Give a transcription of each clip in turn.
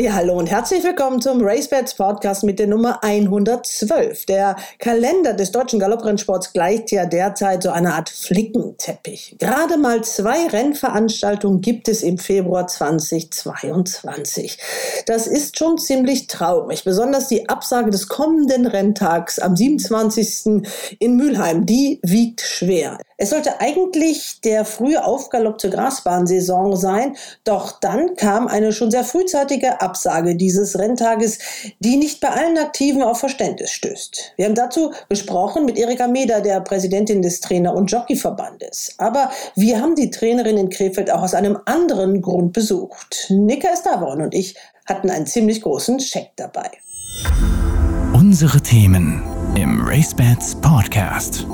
Ja, hallo und herzlich willkommen zum RaceBets Podcast mit der Nummer 112. Der Kalender des deutschen Galopprennsports gleicht ja derzeit so einer Art Flickenteppich. Gerade mal zwei Rennveranstaltungen gibt es im Februar 2022. Das ist schon ziemlich traurig. Besonders die Absage des kommenden Renntags am 27. in Mülheim, die wiegt schwer. Es sollte eigentlich der frühe Aufgalopp zur Grasbahnsaison sein, doch dann kam eine schon sehr frühzeitige Absage dieses Renntages, die nicht bei allen Aktiven auf Verständnis stößt. Wir haben dazu gesprochen mit Erika Meder, der Präsidentin des Trainer- und Jockeyverbandes. Aber wir haben die Trainerin in Krefeld auch aus einem anderen Grund besucht. Nika Estavon und ich hatten einen ziemlich großen Scheck dabei. Unsere Themen im RaceBets Podcast.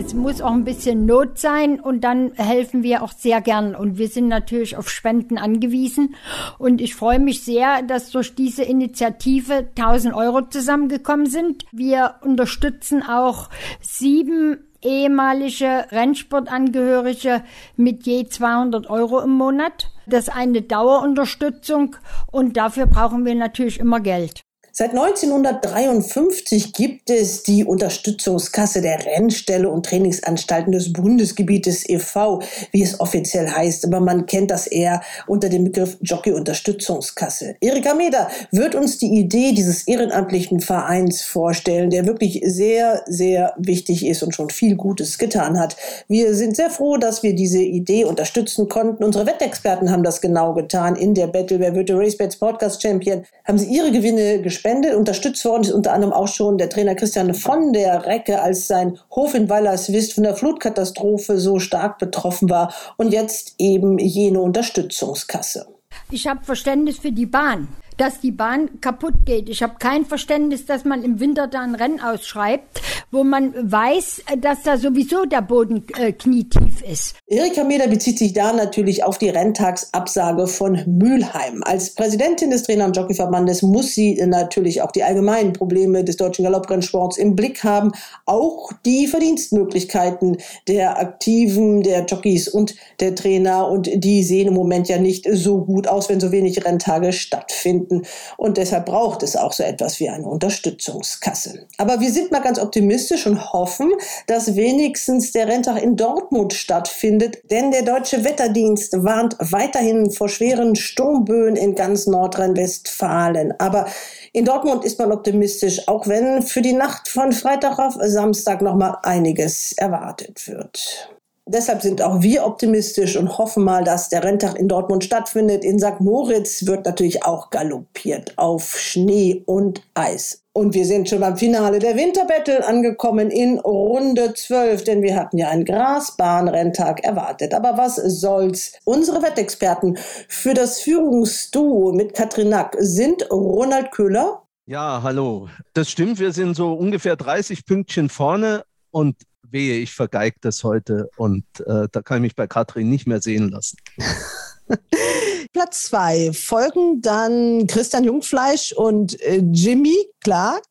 Es muss auch ein bisschen Not sein und dann helfen wir auch sehr gern. Und wir sind natürlich auf Spenden angewiesen. Und ich freue mich sehr, dass durch diese Initiative 1000 Euro zusammengekommen sind. Wir unterstützen auch sieben ehemalige Rennsportangehörige mit je 200 Euro im Monat. Das ist eine Dauerunterstützung und dafür brauchen wir natürlich immer Geld. Seit 1953 gibt es die Unterstützungskasse der Rennstelle und Trainingsanstalten des Bundesgebietes e.V., wie es offiziell heißt, aber man kennt das eher unter dem Begriff Jockey-Unterstützungskasse. Erika Meder wird uns die Idee dieses ehrenamtlichen Vereins vorstellen, der wirklich sehr, sehr wichtig ist und schon viel Gutes getan hat. Wir sind sehr froh, dass wir diese Idee unterstützen konnten. Unsere Wettexperten haben das genau getan. In der Battle Wer wird der RaceBets Podcast Champion haben sie ihre Gewinne gespendet gespendet. Unterstützt worden ist unter anderem auch schon der Trainer Christian von der Recke, als sein Hof in Weilerswist von der Flutkatastrophe so stark betroffen war. Und jetzt eben jene Unterstützungskasse. Ich habe Verständnis für die Bahn dass die Bahn kaputt geht. Ich habe kein Verständnis, dass man im Winter da ein Rennen ausschreibt, wo man weiß, dass da sowieso der Boden äh, knietief ist. Erika Meder bezieht sich da natürlich auf die Renntagsabsage von Mülheim. Als Präsidentin des Trainer- und Jockeyverbandes muss sie natürlich auch die allgemeinen Probleme des deutschen Galopprennsports im Blick haben, auch die Verdienstmöglichkeiten der Aktiven, der Jockeys und der Trainer. Und die sehen im Moment ja nicht so gut aus, wenn so wenig Renntage stattfinden finden. Und deshalb braucht es auch so etwas wie eine Unterstützungskasse. Aber wir sind mal ganz optimistisch und hoffen, dass wenigstens der Renntag in Dortmund stattfindet, denn der Deutsche Wetterdienst warnt weiterhin vor schweren Sturmböen in ganz Nordrhein-Westfalen. Aber in Dortmund ist man optimistisch, auch wenn für die Nacht von Freitag auf Samstag noch mal einiges erwartet wird. Deshalb sind auch wir optimistisch und hoffen mal, dass der Renntag in Dortmund stattfindet. In St. Moritz wird natürlich auch galoppiert auf Schnee und Eis. Und wir sind schon beim Finale der Winterbattle angekommen in Runde 12, denn wir hatten ja einen Grasbahnrenntag erwartet. Aber was soll's? Unsere Wettexperten für das Führungsduo mit Katrin Nack sind Ronald Köhler. Ja, hallo. Das stimmt, wir sind so ungefähr 30 Pünktchen vorne und wehe, ich vergeige das heute und äh, da kann ich mich bei Katrin nicht mehr sehen lassen. Platz zwei folgen dann Christian Jungfleisch und äh, Jimmy Clark.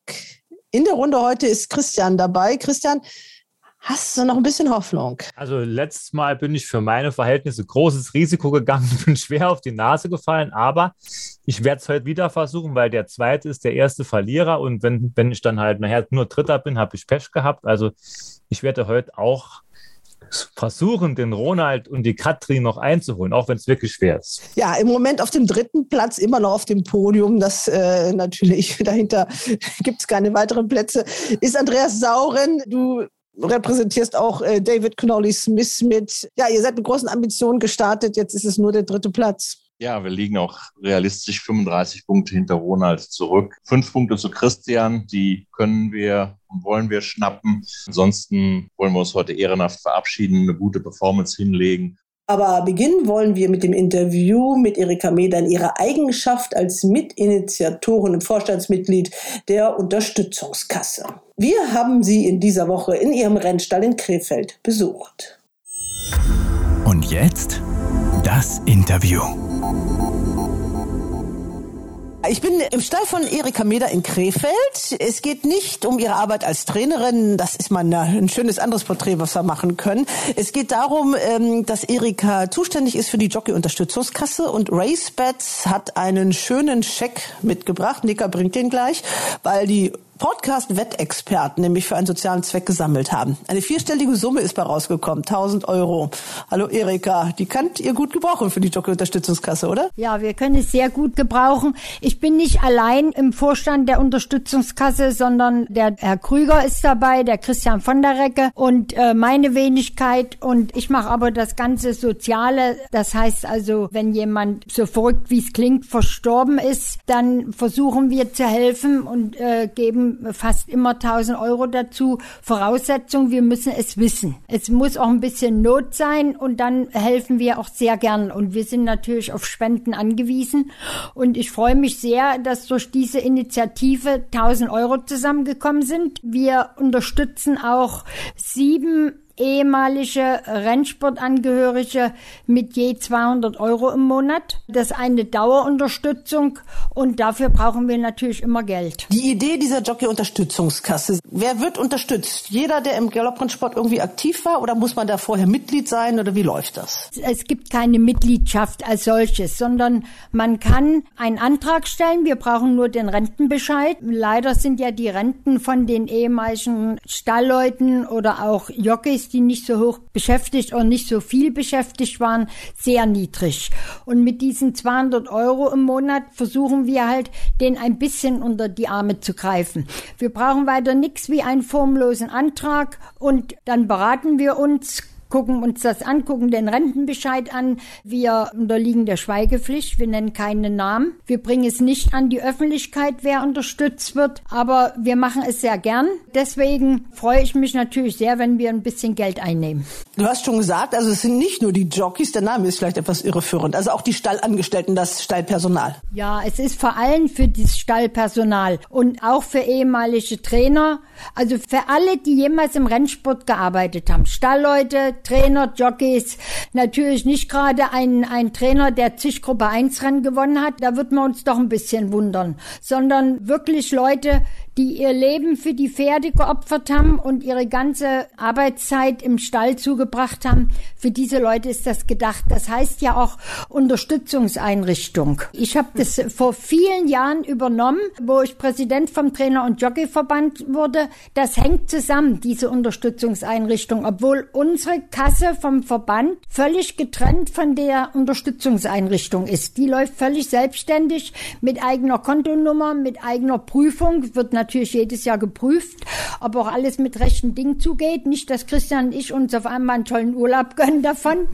In der Runde heute ist Christian dabei. Christian, Hast du noch ein bisschen Hoffnung? Also letztes Mal bin ich für meine Verhältnisse großes Risiko gegangen, bin schwer auf die Nase gefallen, aber ich werde es heute wieder versuchen, weil der zweite ist der erste Verlierer und wenn, wenn ich dann halt nachher nur Dritter bin, habe ich Pech gehabt. Also ich werde heute auch versuchen, den Ronald und die Katrin noch einzuholen, auch wenn es wirklich schwer ist. Ja, im Moment auf dem dritten Platz, immer noch auf dem Podium. Das äh, natürlich dahinter gibt es keine weiteren Plätze. Ist Andreas Sauren. Du repräsentierst auch äh, David Connolly Smith mit. Ja, ihr seid mit großen Ambitionen gestartet. Jetzt ist es nur der dritte Platz. Ja, wir liegen auch realistisch 35 Punkte hinter Ronald zurück. Fünf Punkte zu Christian, die können wir und wollen wir schnappen. Ansonsten wollen wir uns heute ehrenhaft verabschieden, eine gute Performance hinlegen. Aber beginnen wollen wir mit dem Interview mit Erika Meder in ihrer Eigenschaft als Mitinitiatorin und Vorstandsmitglied der Unterstützungskasse. Wir haben sie in dieser Woche in ihrem Rennstall in Krefeld besucht. Und jetzt Das Interview. Ich bin im Stall von Erika Meder in Krefeld. Es geht nicht um ihre Arbeit als Trainerin. Das ist mal ein schönes anderes Porträt, was wir machen können. Es geht darum, ähm, dass Erika zuständig ist für die Jockey-Unterstützungskasse und RaceBets hat einen schönen Scheck mitgebracht. Nicker bringt den gleich, weil die Podcast-Wettexperten nämlich für einen sozialen Zweck gesammelt haben. Eine vierstellige Summe ist bei rausgekommen, 1000 Euro. Hallo Erika, die könnt ihr gut gebrauchen für die Jockey-Unterstützungskasse, oder? Ja, wir können es sehr gut gebrauchen. Ich bin nicht allein im Vorstand der Unterstützungskasse, sondern der Herr Krüger ist dabei, der Christian von der Recke und äh, meine Wenigkeit und ich mache aber das ganze Soziale. Das heißt also, wenn jemand so verrückt wie es klingt verstorben ist, dann versuchen wir zu helfen und äh, geben fast immer 1000 Euro dazu. Voraussetzung, wir müssen es wissen. Es muss auch ein bisschen Not sein und dann helfen wir auch sehr gern. Und wir sind natürlich auf Spenden angewiesen. Und ich freue mich sehr, dass durch diese Initiative 1000 Euro zusammengekommen sind. Wir unterstützen auch sieben ehemalige Rennsportangehörige mit je 200 Euro im Monat. Das ist eine Dauerunterstützung und dafür brauchen wir natürlich immer Geld. Die Idee dieser Jockey-Unterstützungskasse, wer wird unterstützt? Jeder, der im Galopprennsport irgendwie aktiv war oder muss man da vorher Mitglied sein oder wie läuft das? Es gibt keine Mitgliedschaft als solches, sondern man kann einen Antrag stellen. Wir brauchen nur den Rentenbescheid. Leider sind ja die Renten von den ehemaligen Stallleuten oder auch Jockeys die nicht so hoch beschäftigt und nicht so viel beschäftigt waren, sehr niedrig. Und mit diesen 200 Euro im Monat versuchen wir halt, den ein bisschen unter die Arme zu greifen. Wir brauchen weiter nichts wie einen formlosen Antrag und dann beraten wir uns, gucken uns das an, gucken den Rentenbescheid an. Wir unterliegen der Schweigepflicht. Wir nennen keinen Namen. Wir bringen es nicht an die Öffentlichkeit, wer unterstützt wird. Aber wir machen es sehr gern. Deswegen freue ich mich natürlich sehr, wenn wir ein bisschen Geld einnehmen. Du hast schon gesagt, also es sind nicht nur die Jockeys, der Name ist vielleicht etwas irreführend, also auch die Stallangestellten, das Stallpersonal. Ja, es ist vor allem für das Stallpersonal und auch für ehemalige Trainer, also für alle, die jemals im Rennsport gearbeitet haben. Stallleute, Trainer, Jockeys, natürlich nicht gerade ein, ein Trainer, der zig Gruppe 1 Rennen gewonnen hat, da wird man uns doch ein bisschen wundern, sondern wirklich Leute, die ihr Leben für die Pferde geopfert haben und ihre ganze Arbeitszeit im Stall zugebracht haben. Für diese Leute ist das gedacht. Das heißt ja auch Unterstützungseinrichtung. Ich habe das vor vielen Jahren übernommen, wo ich Präsident vom Trainer- und Jockeyverband wurde. Das hängt zusammen, diese Unterstützungseinrichtung, obwohl unsere Kasse vom Verband völlig getrennt von der Unterstützungseinrichtung ist. Die läuft völlig selbstständig mit eigener Kontonummer, mit eigener Prüfung, wird natürlich jedes Jahr geprüft, ob auch alles mit rechten Dingen zugeht. Nicht, dass Christian und ich uns auf einmal einen tollen Urlaub gönnen davon.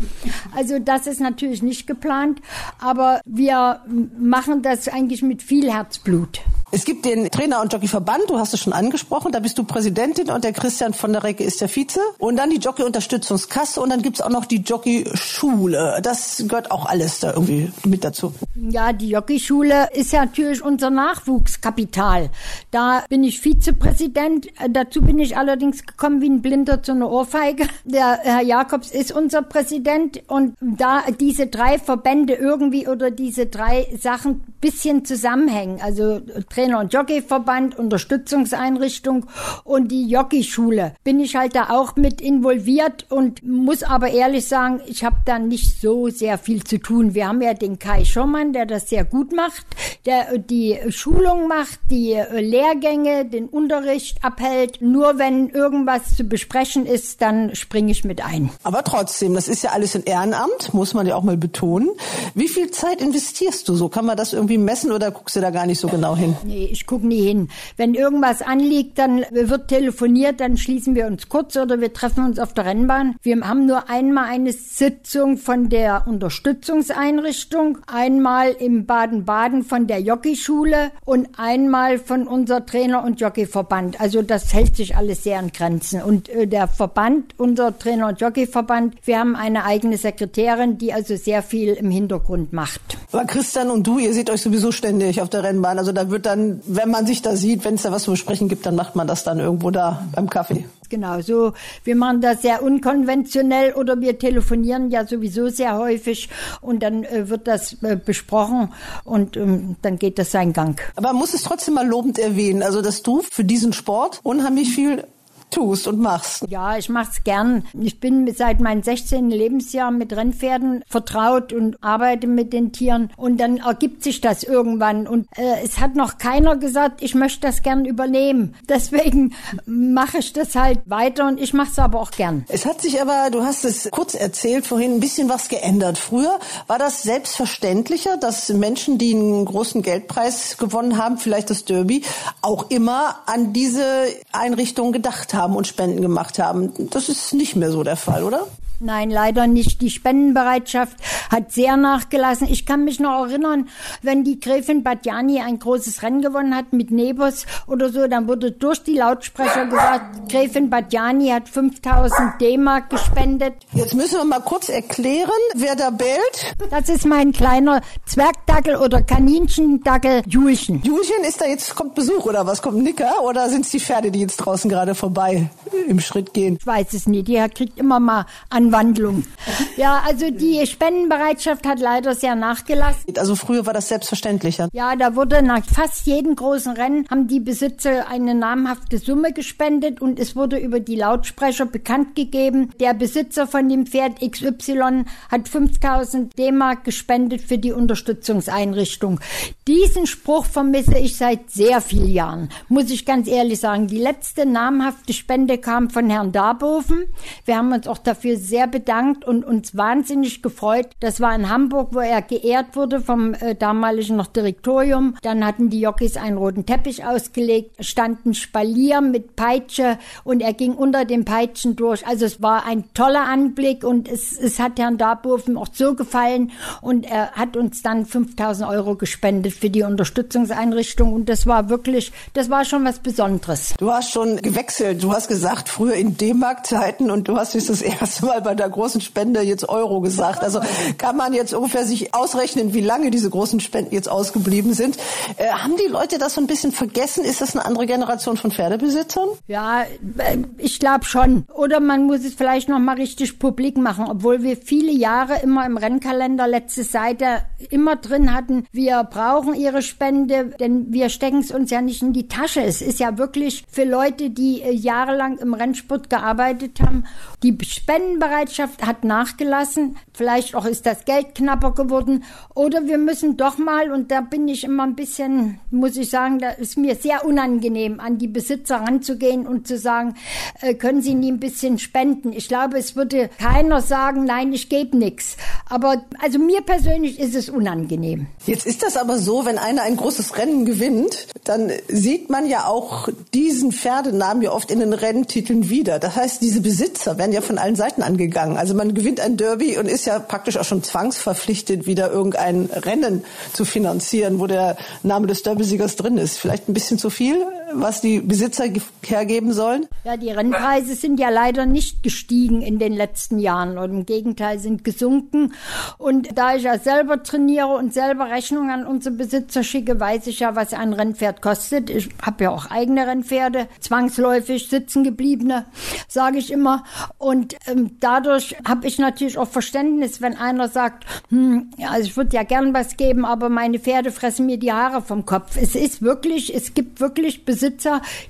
Also das ist natürlich nicht geplant, aber wir machen das eigentlich mit viel Herzblut. Es gibt den Trainer- und Jockeyverband, du hast es schon angesprochen, da bist du Präsidentin und der Christian von der Recke ist der Vize. Und dann die Jockey-Unterstützungskasse und dann gibt's auch noch die Jockey-Schule. Das gehört auch alles da irgendwie mit dazu. Ja, die Jockey-Schule ist ja natürlich unser Nachwuchskapital. Da bin ich Vizepräsident. Dazu bin ich allerdings gekommen wie ein Blinder zu einer Ohrfeige. Der Herr Jakobs ist unser Präsident und da diese drei Verbände irgendwie oder diese drei Sachen bisschen zusammenhängen, also Trainer- und Jockeyverband, Unterstützungseinrichtung und die Jockeyschule. Bin ich halt da auch mit involviert und muss aber ehrlich sagen, ich habe da nicht so sehr viel zu tun. Wir haben ja den Kai Schommann, der das sehr gut macht, der die Schulung macht, die Lehrgänge, den Unterricht abhält. Nur wenn irgendwas zu besprechen ist, dann springe ich mit ein. Aber trotzdem, das ist ja alles ein Ehrenamt, muss man ja auch mal betonen. Wie viel Zeit investierst du so? Kann man das irgendwie messen oder guckst du da gar nicht so genau hin? Nee, ich gucke nie hin. Wenn irgendwas anliegt, dann wird telefoniert, dann schließen wir uns kurz oder wir treffen uns auf der Rennbahn. Wir haben nur einmal eine Sitzung von der Unterstützungseinrichtung, einmal im Baden-Baden von der Jockeyschule und einmal von unser Trainer- und Jockeyverband. Also das hält sich alles sehr an Grenzen. Und äh, der Verband, unser Trainer- und Jockeyverband, wir haben eine eigene Sekretärin, die also sehr viel im Hintergrund macht. Aber Christian und du, ihr seht euch sowieso ständig auf der Rennbahn. Also da wird dann, wenn man sich da sieht, wenn es da was zu besprechen gibt, dann macht man das dann irgendwo da beim Kaffee. Genau. So, wir machen das sehr unkonventionell oder wir telefonieren ja sowieso sehr häufig und dann äh, wird das äh, besprochen und ähm, dann geht das seinen Gang. Aber man muss es trotzdem mal lobend erwähnen, also dass du für diesen Sport unheimlich viel tust und machst. Ja, ich mach's gern. Ich bin seit meinem 16. Lebensjahr mit Rennpferden vertraut und arbeite mit den Tieren und dann ergibt sich das irgendwann und äh, es hat noch keiner gesagt, ich möchte das gern übernehmen. Deswegen mache ich das halt weiter und ich mache es aber auch gern. Es hat sich aber, du hast es kurz erzählt vorhin, ein bisschen was geändert. Früher war das selbstverständlicher, dass Menschen, die einen großen Geldpreis gewonnen haben, vielleicht das Derby, auch immer an diese Einrichtung gedacht haben haben und Spenden gemacht haben. Das ist nicht mehr so der Fall, oder? Nein, leider nicht. Die Spendenbereitschaft hat sehr nachgelassen. Ich kann mich noch erinnern, wenn die Gräfin Badjani ein großes Rennen gewonnen hat mit Nebos oder so, dann wurde durch die Lautsprecher gesagt, Gräfin Badjani hat 5000 D-Mark gespendet. Jetzt müssen wir mal kurz erklären, wer da bellt. Das ist mein kleiner Zwergdackel oder Kaninchendackel Julchen. Julchen, ist da jetzt, kommt Besuch oder was? Kommt Nicker oder sind es die Pferde, die jetzt draußen gerade vorbei im Schritt gehen? Ich weiß es nicht. Die kriegt immer mal an Anwandlung. Ja, also die Spendenbereitschaft hat leider sehr nachgelassen. Also früher war das selbstverständlicher. Ja, da wurde nach fast jedem großen Rennen haben die Besitzer eine namhafte Summe gespendet und es wurde über die Lautsprecher bekannt gegeben, der Besitzer von dem Pferd XY hat 5000 D-Mark gespendet für die Unterstützungseinrichtung. Diesen Spruch vermisse ich seit sehr vielen Jahren, muss ich ganz ehrlich sagen. Die letzte namhafte Spende kam von Herrn Darboven. Wir haben uns auch dafür sehr sehr bedankt und uns wahnsinnig gefreut. Das war in Hamburg, wo er geehrt wurde vom äh, damaligen noch Direktorium. Dann hatten die Jockeys einen roten Teppich ausgelegt, standen Spalier mit Peitsche und er ging unter den Peitschen durch. Also es war ein toller Anblick und es, es hat Herrn Darboven auch so gefallen und er hat uns dann 5000 Euro gespendet für die Unterstützungseinrichtung und das war wirklich, das war schon was Besonderes. Du hast schon gewechselt. Du hast gesagt, früher in D-Mark-Zeiten und du hast jetzt das erste Mal bei der großen Spende jetzt Euro gesagt. Also kann man jetzt ungefähr sich ausrechnen, wie lange diese großen Spenden jetzt ausgeblieben sind. Äh, haben die Leute das so ein bisschen vergessen? Ist das eine andere Generation von Pferdebesitzern? Ja, äh, ich glaube schon. Oder man muss es vielleicht noch mal richtig publik machen, obwohl wir viele Jahre immer im Rennkalender letzte Seite immer drin hatten, wir brauchen ihre Spende, denn wir stecken es uns ja nicht in die Tasche. Es ist ja wirklich für Leute, die äh, jahrelang im Rennsport gearbeitet haben. Die Spendenbereitschaft Spendenbereitschaft hat nachgelassen. Vielleicht auch ist das Geld knapper geworden. Oder wir müssen doch mal, und da bin ich immer ein bisschen, muss ich sagen, da ist mir sehr unangenehm, an die Besitzer ranzugehen und zu sagen, äh, können Sie nie ein bisschen spenden? Ich glaube, es würde keiner sagen, nein, ich gebe nichts. Aber also mir persönlich ist es unangenehm. Jetzt ist das aber so, wenn einer ein großes Rennen gewinnt, dann sieht man ja auch diesen Pferdenamen ja oft in den Renntiteln wieder. Das heißt, diese Besitzer werden ja von allen Seiten angegeben gegangen. Also man gewinnt ein Derby und ist ja praktisch auch schon zwangsverpflichtet, wieder irgendein Rennen zu finanzieren, wo der Name des Derby-Siegers drin ist. Vielleicht ein bisschen zu viel, was die Besitzer hergeben sollen? Ja, die Rennpreise sind ja leider nicht gestiegen in den letzten Jahren und im Gegenteil sind gesunken. Und da ich ja selber trainiere und selber Rechnungen an unsere Besitzer schicke, weiß ich ja, was ein Rennpferd kostet. Ich habe ja auch eigene Rennpferde, zwangsläufig sitzen gebliebene, sage ich immer. Und ähm, da dadurch habe ich natürlich auch Verständnis, wenn einer sagt, hm, also ich würde ja gern was geben, aber meine Pferde fressen mir die Haare vom Kopf. Es ist wirklich, es gibt wirklich Besitzer,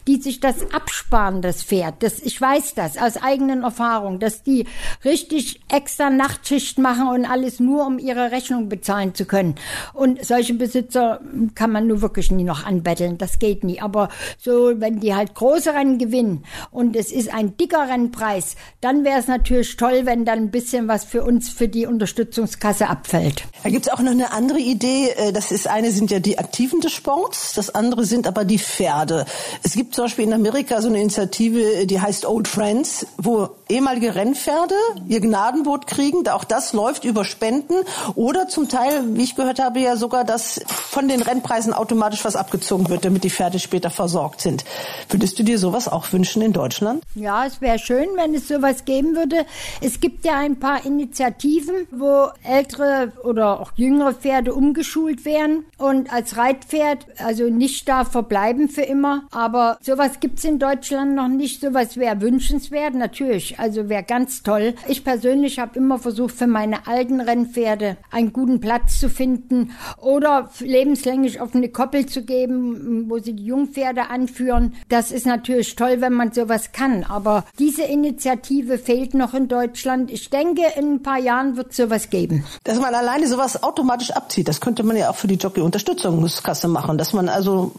die sich das absparen, das Pferd. Das, ich weiß das aus eigenen Erfahrungen, dass die richtig extra Nachtschicht machen und alles nur, um ihre Rechnung bezahlen zu können. Und solche Besitzer kann man nur wirklich nie noch anbetteln. Das geht nie. Aber so, wenn die halt große Rennen gewinnen und es ist ein dicker Rennpreis, dann wäre es natürlich toll, wenn dann ein bisschen was für uns für die Unterstützungskasse abfällt. Da gibt es auch noch eine andere Idee. Äh, das ist eine sind ja die Aktiven des Sports, das andere sind aber die Pferde. Es gibt zum Beispiel in Amerika so eine Initiative, die heißt Old Friends, wo ehemalige Rennpferde ihr Gnadenboot kriegen. Auch das läuft über Spenden oder zum Teil, wie ich gehört habe, ja sogar, dass von den Rennpreisen automatisch was abgezogen wird, damit die Pferde später versorgt sind. Würdest du dir sowas auch wünschen in Deutschland? Ja, es wäre schön, wenn es sowas geben würde. Es gibt ja ein paar Initiativen, wo ältere oder auch jüngere Pferde umgeschult werden und als Reitpferd also nicht da verbleiben für immer Aber sowas gibt's in Deutschland noch nicht. Sowas wäre wünschenswert, natürlich. Also wäre ganz toll. Ich persönlich habe immer versucht, für meine alten Rennpferde einen guten Platz zu finden oder lebenslänglich auf eine Koppel zu geben, wo sie die Jungpferde anführen. Das ist natürlich toll, wenn man sowas kann. Aber diese Initiative fehlt noch in Deutschland. Ich denke, in ein paar Jahren wird sowas geben. Dass man alleine sowas automatisch abzieht, das könnte man ja auch für die Jockey-Unterstützungskasse machen. Dass man also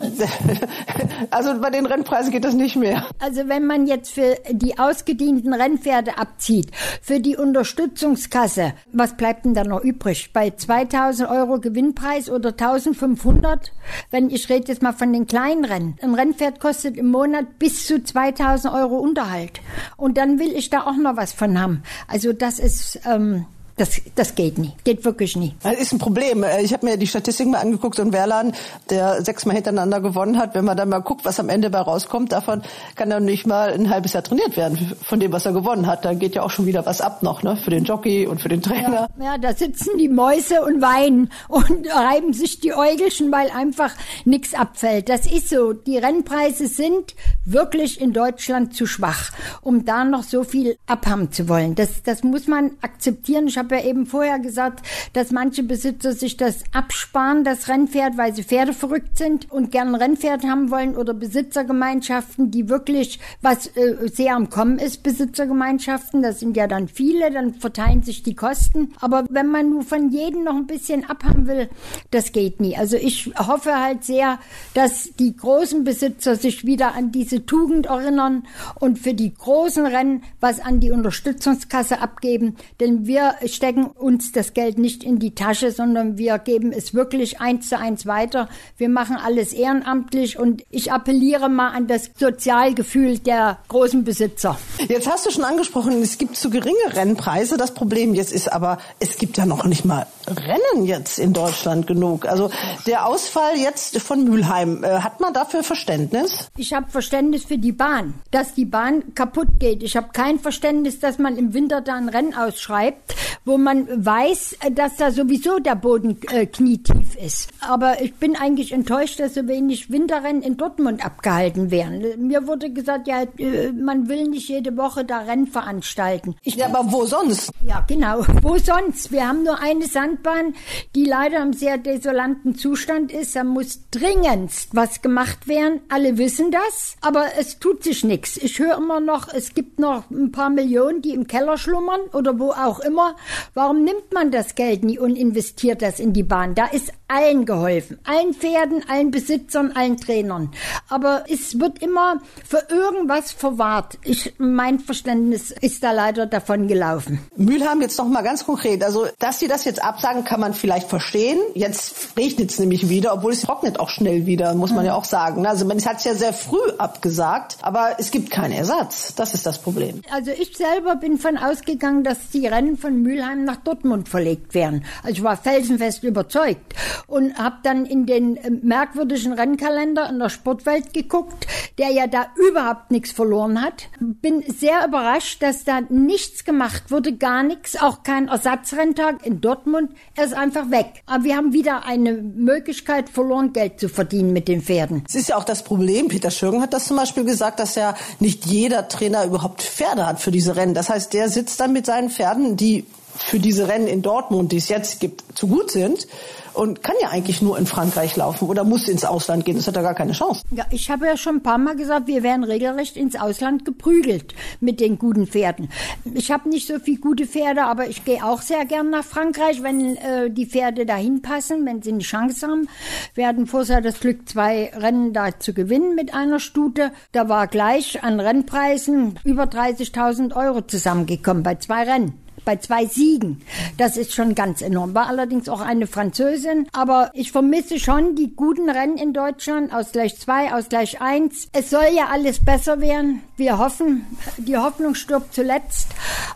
also bei den Rennpreisen geht das nicht mehr. Also wenn man jetzt für die ausgedienten Rennpferde abzieht, für die Unterstützungskasse, was bleibt denn da noch übrig? Bei 2000 Euro Gewinnpreis oder 1500? Wenn ich rede jetzt mal von den kleinen Rennen. Ein Rennpferd kostet im Monat bis zu 2000 Euro Unterhalt. Und dann will ich da auch noch was von haben. Also das ist... Ähm, das, das geht nie. Geht wirklich nie. Das ist ein Problem. Äh, ich habe mir die Statistiken mal angeguckt. So ein Wehrladen, der sechsmal hintereinander gewonnen hat, wenn man dann mal guckt, was am Ende bei rauskommt, davon kann er nicht mal ein halbes Jahr trainiert werden, von dem, was er gewonnen hat. Da geht ja auch schon wieder was ab noch, ne? Für den Jockey und für den Trainer. Ja, ja da sitzen die Mäuse und weinen und reiben sich die Äugelchen, weil einfach nichts abfällt. Das ist so. Die Rennpreise sind wirklich in Deutschland zu schwach, um da noch so viel abhaben zu wollen. Das, das muss man akzeptieren. Ich habe habe ja eben vorher gesagt, dass manche Besitzer sich das absparen, das Rennpferd, weil sie Pferde verrückt sind und gern ein Rennpferd haben wollen oder Besitzergemeinschaften, die wirklich was äh, sehr am Kommen ist, Besitzergemeinschaften. Das sind ja dann viele, dann verteilen sich die Kosten. Aber wenn man nur von jedem noch ein bisschen abhaben will, das geht nie. Also ich hoffe halt sehr, dass die großen Besitzer sich wieder an diese Tugend erinnern und für die großen Rennen was an die Unterstützungskasse abgeben. Denn wir stecken uns das Geld nicht in die Tasche, sondern wir geben es wirklich eins zu eins weiter. Wir machen alles ehrenamtlich und ich appelliere mal an das Sozialgefühl der großen Besitzer. Jetzt hast du schon angesprochen, es gibt zu geringe Rennpreise. Das Problem jetzt ist aber, es gibt ja noch nicht mal Rennen jetzt in Deutschland genug. Also der Ausfall jetzt von Mülheim, äh, hat man dafür Verständnis? Ich habe Verständnis für die Bahn, dass die Bahn kaputt geht. Ich habe kein Verständnis, dass man im Winter da ein Rennen ausschreibt, wo man weiß, dass da sowieso der Boden äh, knietief ist. Aber ich bin eigentlich enttäuscht, dass so wenig Winterrennen in Dortmund abgehalten werden. Mir wurde gesagt, ja, äh, man will nicht jede Woche da Rennen veranstalten. Ich, ja, aber wo sonst? Ja, genau. Wo sonst? Wir haben nur eine Sandbahn, die leider im sehr desolanten Zustand ist. Da muss dringendst was gemacht werden. Alle wissen das, aber es tut sich nichts. Ich höre immer noch, es gibt noch ein paar Millionen, die im Keller schlummern oder wo auch immer. Warum nimmt man das Geld nie und investiert das in die Bahn? Da ist allen geholfen. Allen Pferden, allen Besitzern, allen Trainern. Aber es wird immer für irgendwas verwahrt. Ich, mein Verständnis ist da leider davon gelaufen. Mülheim jetzt noch mal ganz konkret. Also, dass Sie das jetzt absagen, kann man vielleicht verstehen. Jetzt regnet es nämlich wieder, obwohl es trocknet auch schnell wieder, muss man ja auch sagen. Also, man hat es ja sehr früh abgesagt, aber es gibt keinen Ersatz. Das ist das Problem. Also, ich selber bin von ausgegangen, dass die Rennen von Mülheim nach Dortmund verlegt werden. Also, ich war felsenfest überzeugt und habe dann in den äh, merkwürdigen Rennkalender in der Sportwelt geguckt, der ja da überhaupt nichts verloren hat. Bin sehr überrascht, dass da nichts gemacht wurde, gar nichts, auch kein Ersatzrenntag in Dortmund. Er ist einfach weg. Aber wir haben wieder eine Möglichkeit verloren, Geld zu verdienen mit den Pferden. Es ist ja auch das Problem, Peter Schürgen hat das zum Beispiel gesagt, dass ja nicht jeder Trainer überhaupt Pferde hat für diese Rennen. Das heißt, der sitzt dann mit seinen Pferden, die für diese Rennen in Dortmund, die es jetzt gibt, zu gut sind und kann ja eigentlich nur in Frankreich laufen oder muss ins Ausland gehen. Das hat er gar keine Chance. Ja, ich habe ja schon ein paar Mal gesagt, wir werden regelrecht ins Ausland geprügelt mit den guten Pferden. Ich habe nicht so viele gute Pferde, aber ich gehe auch sehr gern nach Frankreich, wenn äh, die Pferde dahin passen, wenn sie eine Chance haben. Wir hatten vorher das Glück, zwei Rennen da zu gewinnen mit einer Stute. Da war gleich an Rennpreisen über 30.000 Euro zusammengekommen bei zwei Rennen bei zwei Siegen. Das ist schon ganz enorm. War allerdings auch eine Französin. Aber ich vermisse schon die guten Rennen in Deutschland. Ausgleich 2, Ausgleich 1. Es soll ja alles besser werden. Wir hoffen, die Hoffnung stirbt zuletzt.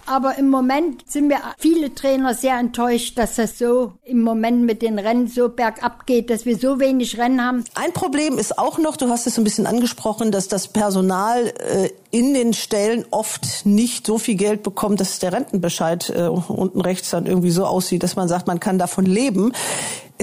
Aber im Moment sind wir viele Trainer sehr enttäuscht, dass das so im Moment mit den Rennen so bergab geht, dass wir so wenig Rennen haben. Ein Problem ist auch noch, du hast es ein bisschen angesprochen, dass das Personal äh, in den Stellen oft nicht so viel Geld bekommt, dass der Rentenbescheid äh, unten rechts dann irgendwie so aussieht, dass man sagt, man kann davon leben.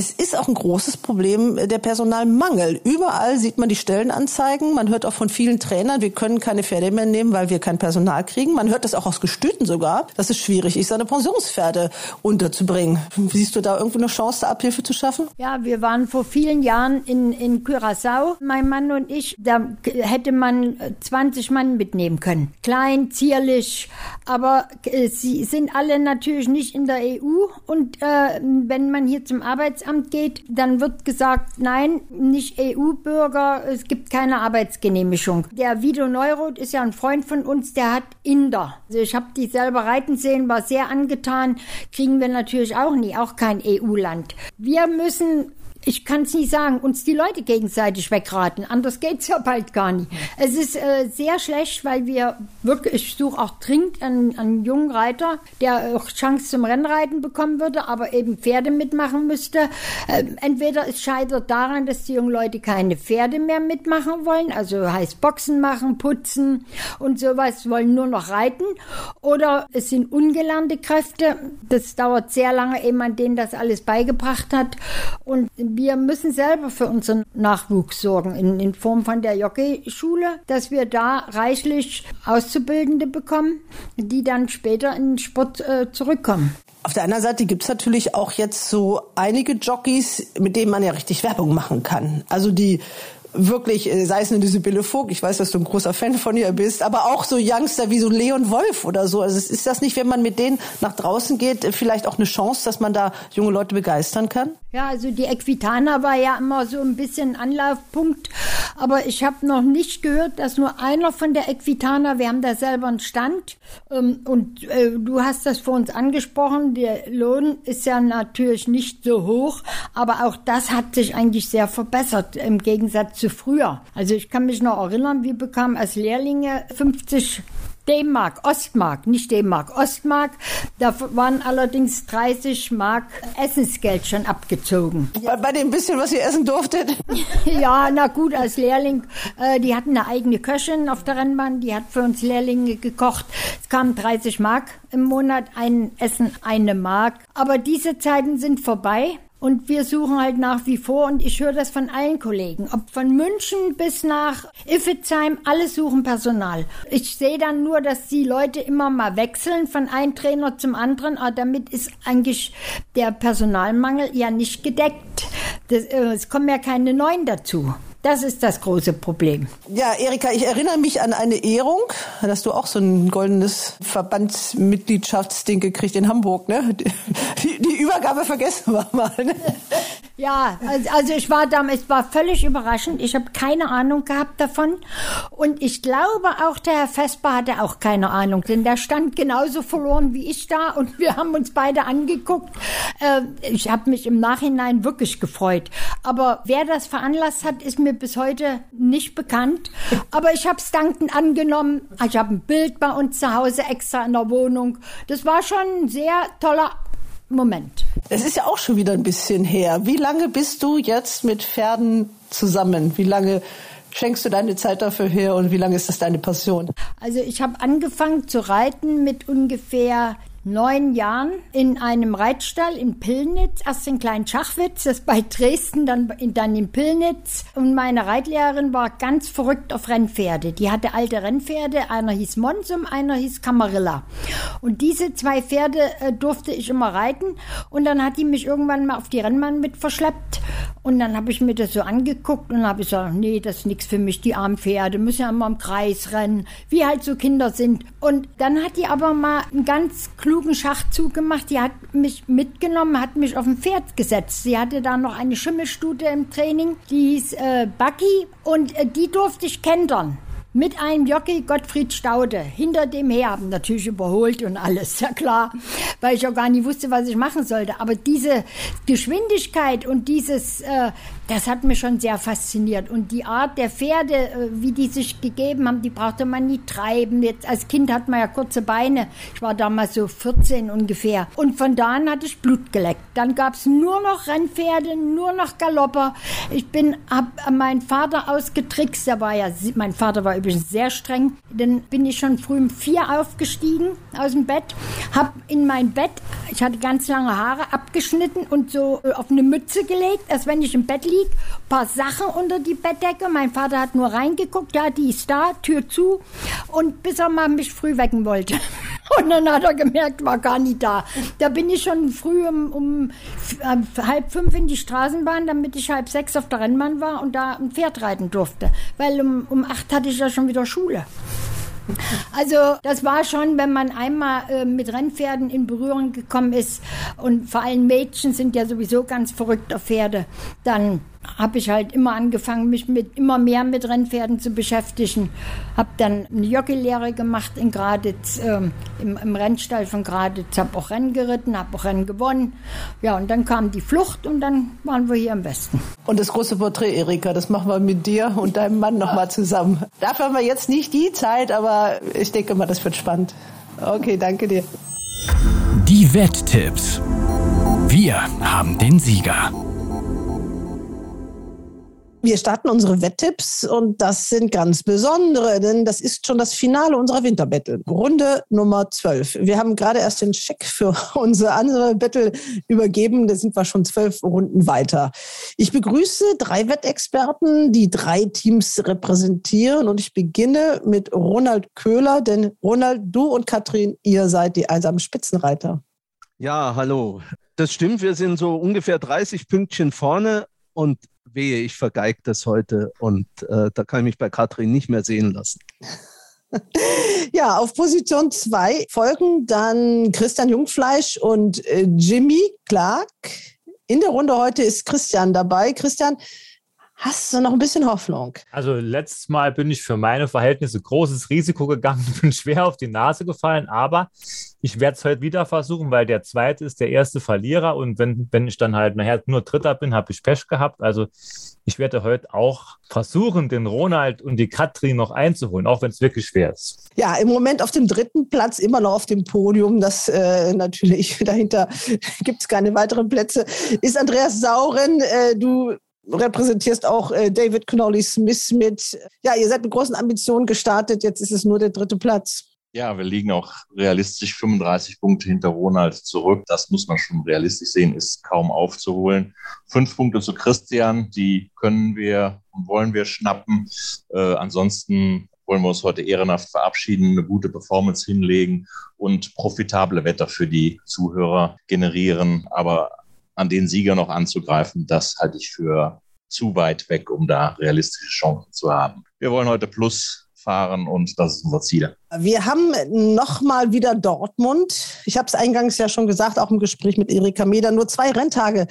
Es ist auch ein großes Problem der Personalmangel. Überall sieht man die Stellenanzeigen. Man hört auch von vielen Trainern, wir können keine Pferde mehr nehmen, weil wir kein Personal kriegen. Man hört das auch aus Gestüten sogar, dass es schwierig ist, seine Pensionspferde unterzubringen. Siehst du da irgendwo eine Chance, Abhilfe zu schaffen? Ja, wir waren vor vielen Jahren in, in Curaçao, mein Mann und ich. Da hätte man 20 Mann mitnehmen können. Klein, zierlich, aber äh, sie sind alle natürlich nicht in der EU. Und äh, wenn man hier zum Arbeitsamt geht, dann wird gesagt, nein, nicht EU-Bürger, es gibt keine Arbeitsgenehmigung. Der Vido Neuroth ist ja ein Freund von uns, der hat Inder. Also ich habe die selber reiten sehen, war sehr angetan. Kriegen wir natürlich auch nie, auch kein EU-Land. Wir müssen ich kann es nicht sagen, uns die Leute gegenseitig wegraten. Anders geht's ja bald gar nicht. Es ist äh, sehr schlecht, weil wir wirklich, ich suche auch dringend einen, einen jungen Reiter, der auch Chance zum Rennreiten bekommen würde, aber eben Pferde mitmachen müsste. Äh, entweder es scheitert daran, dass die jungen Leute keine Pferde mehr mitmachen wollen, also heißt Boxen machen, putzen und sowas, wollen nur noch reiten. Oder es sind ungelernte Kräfte. Das dauert sehr lange, ehe man denen das alles beigebracht hat. Und wir müssen selber für unseren Nachwuchs sorgen, in, in Form von der Jockeyschule, dass wir da reichlich Auszubildende bekommen, die dann später in den Sport äh, zurückkommen. Auf der anderen Seite gibt's natürlich auch jetzt so einige Jockeys, mit denen man ja richtig Werbung machen kann. Also die wirklich, äh, sei es eine Sibylle Vogt, ich weiß, dass du ein großer Fan von ihr bist, aber auch so Youngster wie so Leon Wolf oder so. Also ist das nicht, wenn man mit denen nach draußen geht, vielleicht auch eine Chance, dass man da junge Leute begeistern kann? Ja, also die Equitana war ja immer so ein bisschen Anlaufpunkt, aber ich habe noch nicht gehört, dass nur einer von der Equitana, wir haben da selber einen Stand ähm, und äh, du hast das vor uns angesprochen, der Lohn ist ja natürlich nicht so hoch, aber auch das hat sich eigentlich sehr verbessert im Gegensatz zu früher. Also ich kann mich noch erinnern, wir bekamen als Lehrlinge 50 D-Mark, Ostmark, nicht D-Mark, Ostmark. Da waren allerdings 30 Mark Essensgeld schon abgezogen. Bei dem bisschen, was ihr essen durftet? ja, na gut, als Lehrling, äh, die hatten eine eigene Köchin auf der Rennbahn, die hat für uns Lehrlinge gekocht. Es kamen 30 Mark im Monat, ein Essen eine Mark. Aber diese Zeiten sind vorbei. Und wir suchen halt nach wie vor, und ich höre das von allen Kollegen, ob von München bis nach Iffezheim, alle suchen Personal. Ich sehe dann nur, dass die Leute immer mal wechseln von einem Trainer zum anderen, aber damit ist eigentlich der Personalmangel ja nicht gedeckt. Das, äh, es kommen ja keine neuen dazu. Das ist das große Problem. Ja, Erika, ich erinnere mich an eine Ehrung. Hast du auch so ein goldenes Verbandsmitgliedschaftsding gekriegt in Hamburg, ne? Die, die Übergabe vergessen wir mal. Ne? Ja, also ich war damals, es war völlig überraschend. Ich habe keine Ahnung gehabt davon. Und ich glaube auch, der Herr Vesper hatte auch keine Ahnung, denn der stand genauso verloren wie ich da und wir haben uns beide angeguckt. Äh, ich habe mich im Nachhinein wirklich gefreut. Aber wer das veranlasst hat, ist mir mir bis heute nicht bekannt. Aber ich habe es dankend angenommen. Ich habe ein Bild bei uns zu Hause extra in der Wohnung. Das war schon ein sehr toller Moment. Es ist ja auch schon wieder ein bisschen her. Wie lange bist du jetzt mit Pferden zusammen? Wie lange schenkst du deine Zeit dafür her und wie lange ist das deine Passion? Also ich habe angefangen zu reiten mit ungefähr neun Jahren in einem Reitstall in Pillnitz, erst in Klein Schachwitz, das bei Dresden, dann, in, dann in Pillnitz. Und meine Reitlehrerin war ganz verrückt auf Rennpferde. Die hatte alte Rennpferde, einer hieß Monsum, einer hieß Camarilla. Und diese zwei Pferde äh, durfte ich immer reiten. Und dann hat die mich irgendwann mal auf die Rennbahn mit verschleppt. Und dann habe ich mir das so angeguckt und habe gesagt, nee, das ist nichts für mich, die armen Pferde müssen ja immer im Kreis rennen, wie halt so Kinder sind. Und dann hat die aber mal einen ganz klugen Schachzug gemacht. Die hat mich mitgenommen, hat mich auf ein Pferd gesetzt. Sie hatte da noch eine Schimmelstute im Training, die hieß äh, Bucky und äh, die durfte ich kentern mit einem Jockey Gottfried Staude hinter dem her, haben natürlich überholt und alles, ja klar, weil ich auch gar nicht wusste, was ich machen sollte. Aber diese Geschwindigkeit und dieses, äh, das hat mich schon sehr fasziniert. Und die Art der Pferde, äh, wie die sich gegeben haben, die brauchte man nie treiben. Jetzt als Kind hat man ja kurze Beine. Ich war damals so 14 ungefähr. Und von da an hatte ich Blut geleckt. Dann gab's nur noch Rennpferde, nur noch Galopper. Ich bin, hab meinen Vater ausgetrickst. Der war ja, mein Vater war übrigens sehr streng. Dann bin ich schon früh um vier aufgestiegen aus dem Bett, habe in mein Bett, ich hatte ganz lange Haare, abgeschnitten und so äh, auf eine Mütze gelegt, als wenn ich im Bett liege, paar Sachen unter die Bettdecke. Mein Vater hat nur reingeguckt, ja, die ist da, Tür zu und bis er mal mich früh wecken wollte. Und dann hat er gemerkt, war gar nicht da. Da bin ich schon früh um, um äh, halb fünf in die Straßenbahn, damit ich halb sechs auf der Rennbahn war und da ein Pferd reiten durfte. Weil um, um acht hatte ich ja schon wieder Schule. Also das war schon, wenn man einmal äh, mit Rennpferden in Berührung gekommen ist und vor allem Mädchen sind ja sowieso ganz verrückt auf Pferde, dann habe ich halt immer angefangen, mich mit immer mehr mit Rennpferden zu beschäftigen. Habe dann eine Jockey-Lehre gemacht in Graditz, äh, im, im, Rennstall von Graditz, habe auch Rennen geritten, habe auch Rennen gewonnen. Ja, und dann kam die Flucht und dann waren wir hier im Westen. Und das große Porträt, Erika, das machen wir mit dir und deinem Mann nochmal zusammen. Dafür haben wir jetzt nicht die Zeit, aber ich denke mal, das wird spannend. Okay, danke dir. Die Wetttipps. Wir haben den Sieger. Wir starten unsere Wetttipps und das sind ganz besondere, denn das ist schon das Finale unserer Winterbattle. Runde Nummer 12. Wir haben gerade erst den Check für unsere andere Battle übergeben. Da sind wir schon zwölf Runden weiter. Ich begrüße drei Wettexperten, die drei Teams repräsentieren und ich beginne mit Ronald Köhler, denn Ronald, du und Katrin, ihr seid die einsamen Spitzenreiter. Ja, hallo. Das stimmt, wir sind so ungefähr 30 Pünktchen vorne und wehe, ich vergeige das heute und äh, da kann ich mich bei Katrin nicht mehr sehen lassen. Ja, auf Position 2 folgen dann Christian Jungfleisch und äh, Jimmy Clark. In der Runde heute ist Christian dabei. Christian, hast du noch ein bisschen Hoffnung? Also letztes Mal bin ich für meine Verhältnisse großes Risiko gegangen, bin schwer auf die Nase gefallen, aber ich werde es heute wieder versuchen, weil der zweite ist der erste Verlierer und wenn, wenn ich dann halt nachher nur Dritter bin, habe ich Pech gehabt. Also ich werde heute auch versuchen, den Ronald und die Katrin noch einzuholen, auch wenn es wirklich schwer ist. Ja, im Moment auf dem dritten Platz, immer noch auf dem Podium. Das äh, natürlich dahinter gibt es keine weiteren Plätze. Ist Andreas Sauren, äh, du repräsentierst auch äh, David Connolly Smith mit. Ja, ihr seid mit großen Ambitionen gestartet. Jetzt ist es nur der dritte Platz. Ja, wir liegen auch realistisch 35 Punkte hinter Ronald zurück. Das muss man schon realistisch sehen, ist kaum aufzuholen. Fünf Punkte zu Christian, die können wir und wollen wir schnappen. Äh, ansonsten wollen wir uns heute ehrenhaft verabschieden, eine gute Performance hinlegen und profitable Wetter für die Zuhörer generieren. Aber an den Sieger noch anzugreifen, das halte ich für zu weit weg, um da realistische Chancen zu haben. Wir wollen heute Plus fahren und das ist unser Ziel. Wir haben nochmal wieder Dortmund. Ich habe es eingangs ja schon gesagt, auch im Gespräch mit Erika Meder, nur zwei Renntage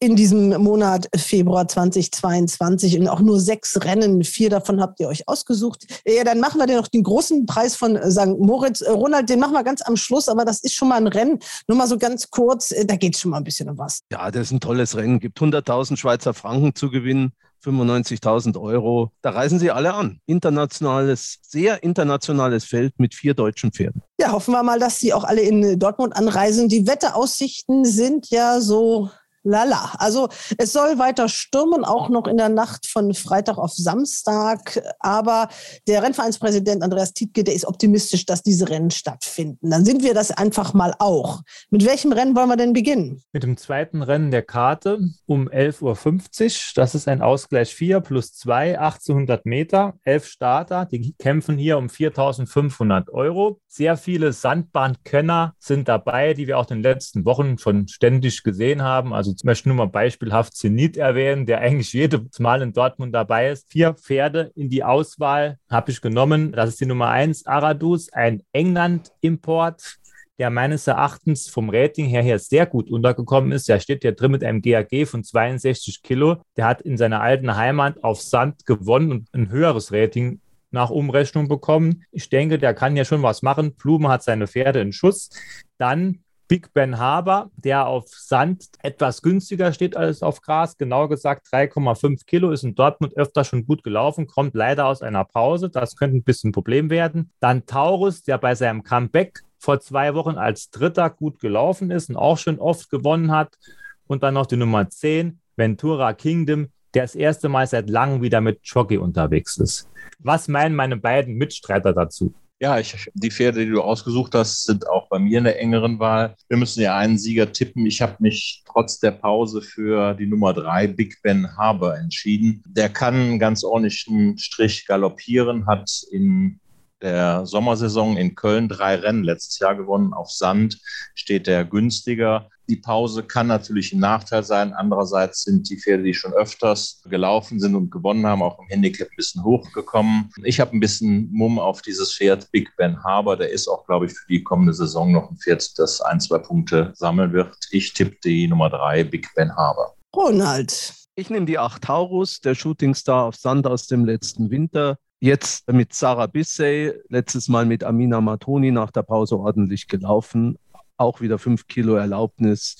in diesem Monat Februar 2022 und auch nur sechs Rennen. Vier davon habt ihr euch ausgesucht. Ja, dann machen wir den noch den großen Preis von St. Moritz. Äh, Ronald, den machen wir ganz am Schluss, aber das ist schon mal ein Rennen. Nur mal so ganz kurz, äh, da geht es schon mal ein bisschen um was. Ja, das ist ein tolles Rennen. Gibt 100.000 Schweizer Franken zu gewinnen. 95.000 Euro. Da reisen sie alle an. Internationales, sehr internationales Feld mit vier deutschen Pferden. Ja, hoffen wir mal, dass sie auch alle in Dortmund anreisen. Die Wetteraussichten sind ja so lala. Also es soll weiter stürmen, auch noch in der Nacht von Freitag auf Samstag. Aber der Rennvereinspräsident Andreas Tietke, der ist optimistisch, dass diese Rennen stattfinden. Dann sind wir das einfach mal auch. Mit welchem Rennen wollen wir denn beginnen? Mit dem zweiten Rennen der Karte um 11.50 Uhr. Das ist ein Ausgleich 4 plus 2, 1800 Meter, elf Starter. Die kämpfen hier um 4.500 Euro. Sehr viele Sandbahnkönner sind dabei, die wir auch in den letzten Wochen schon ständig gesehen haben. Also ich möchte nur mal beispielhaft Zenit erwähnen, der eigentlich jedes Mal in Dortmund dabei ist. Vier Pferde in die Auswahl habe ich genommen. Das ist die Nummer eins, Aradus, ein England-Import der meines Erachtens vom Rating her hier sehr gut untergekommen ist. Der steht ja drin mit einem GAG von 62 Kilo. Der hat in seiner alten Heimat auf Sand gewonnen und ein höheres Rating nach Umrechnung bekommen. Ich denke, der kann ja schon was machen. Blume hat seine Pferde in Schuss. Dann Big Ben Haber, der auf Sand etwas günstiger steht als auf Gras. Genau gesagt 3,5 Kilo, ist in Dortmund öfter schon gut gelaufen, kommt leider aus einer Pause. Das könnte ein bisschen ein Problem werden. Dann Taurus, der bei seinem Comeback vor zwei Wochen als Dritter gut gelaufen ist und auch schon oft gewonnen hat. Und dann noch die Nummer 10, Ventura Kingdom, der das erste Mal seit langem wieder mit Jockey unterwegs ist. Was meinen meine beiden Mitstreiter dazu? Ja, ich, die Pferde, die du ausgesucht hast, sind auch bei mir in der engeren Wahl. Wir müssen ja einen Sieger tippen. Ich habe mich trotz der Pause für die Nummer drei, Big Ben Harbour, entschieden. Der kann ganz ordentlichen Strich galoppieren, hat in der Sommersaison in Köln drei Rennen letztes Jahr gewonnen. Auf Sand steht er günstiger. Die Pause kann natürlich ein Nachteil sein. Andererseits sind die Pferde, die schon öfters gelaufen sind und gewonnen haben, auch im Handicap ein bisschen hochgekommen. Ich habe ein bisschen Mumm auf dieses Pferd Big Ben Harbour. Der ist auch, glaube ich, für die kommende Saison noch ein Pferd, das ein, zwei Punkte sammeln wird. Ich tippe die Nummer drei, Big Ben Harbour. Ronald. Ich nehme die 8 Taurus, der Shootingstar auf Sand aus dem letzten Winter. Jetzt mit Sarah Bissey, letztes Mal mit Amina Matoni nach der Pause ordentlich gelaufen. Auch wieder fünf Kilo Erlaubnis.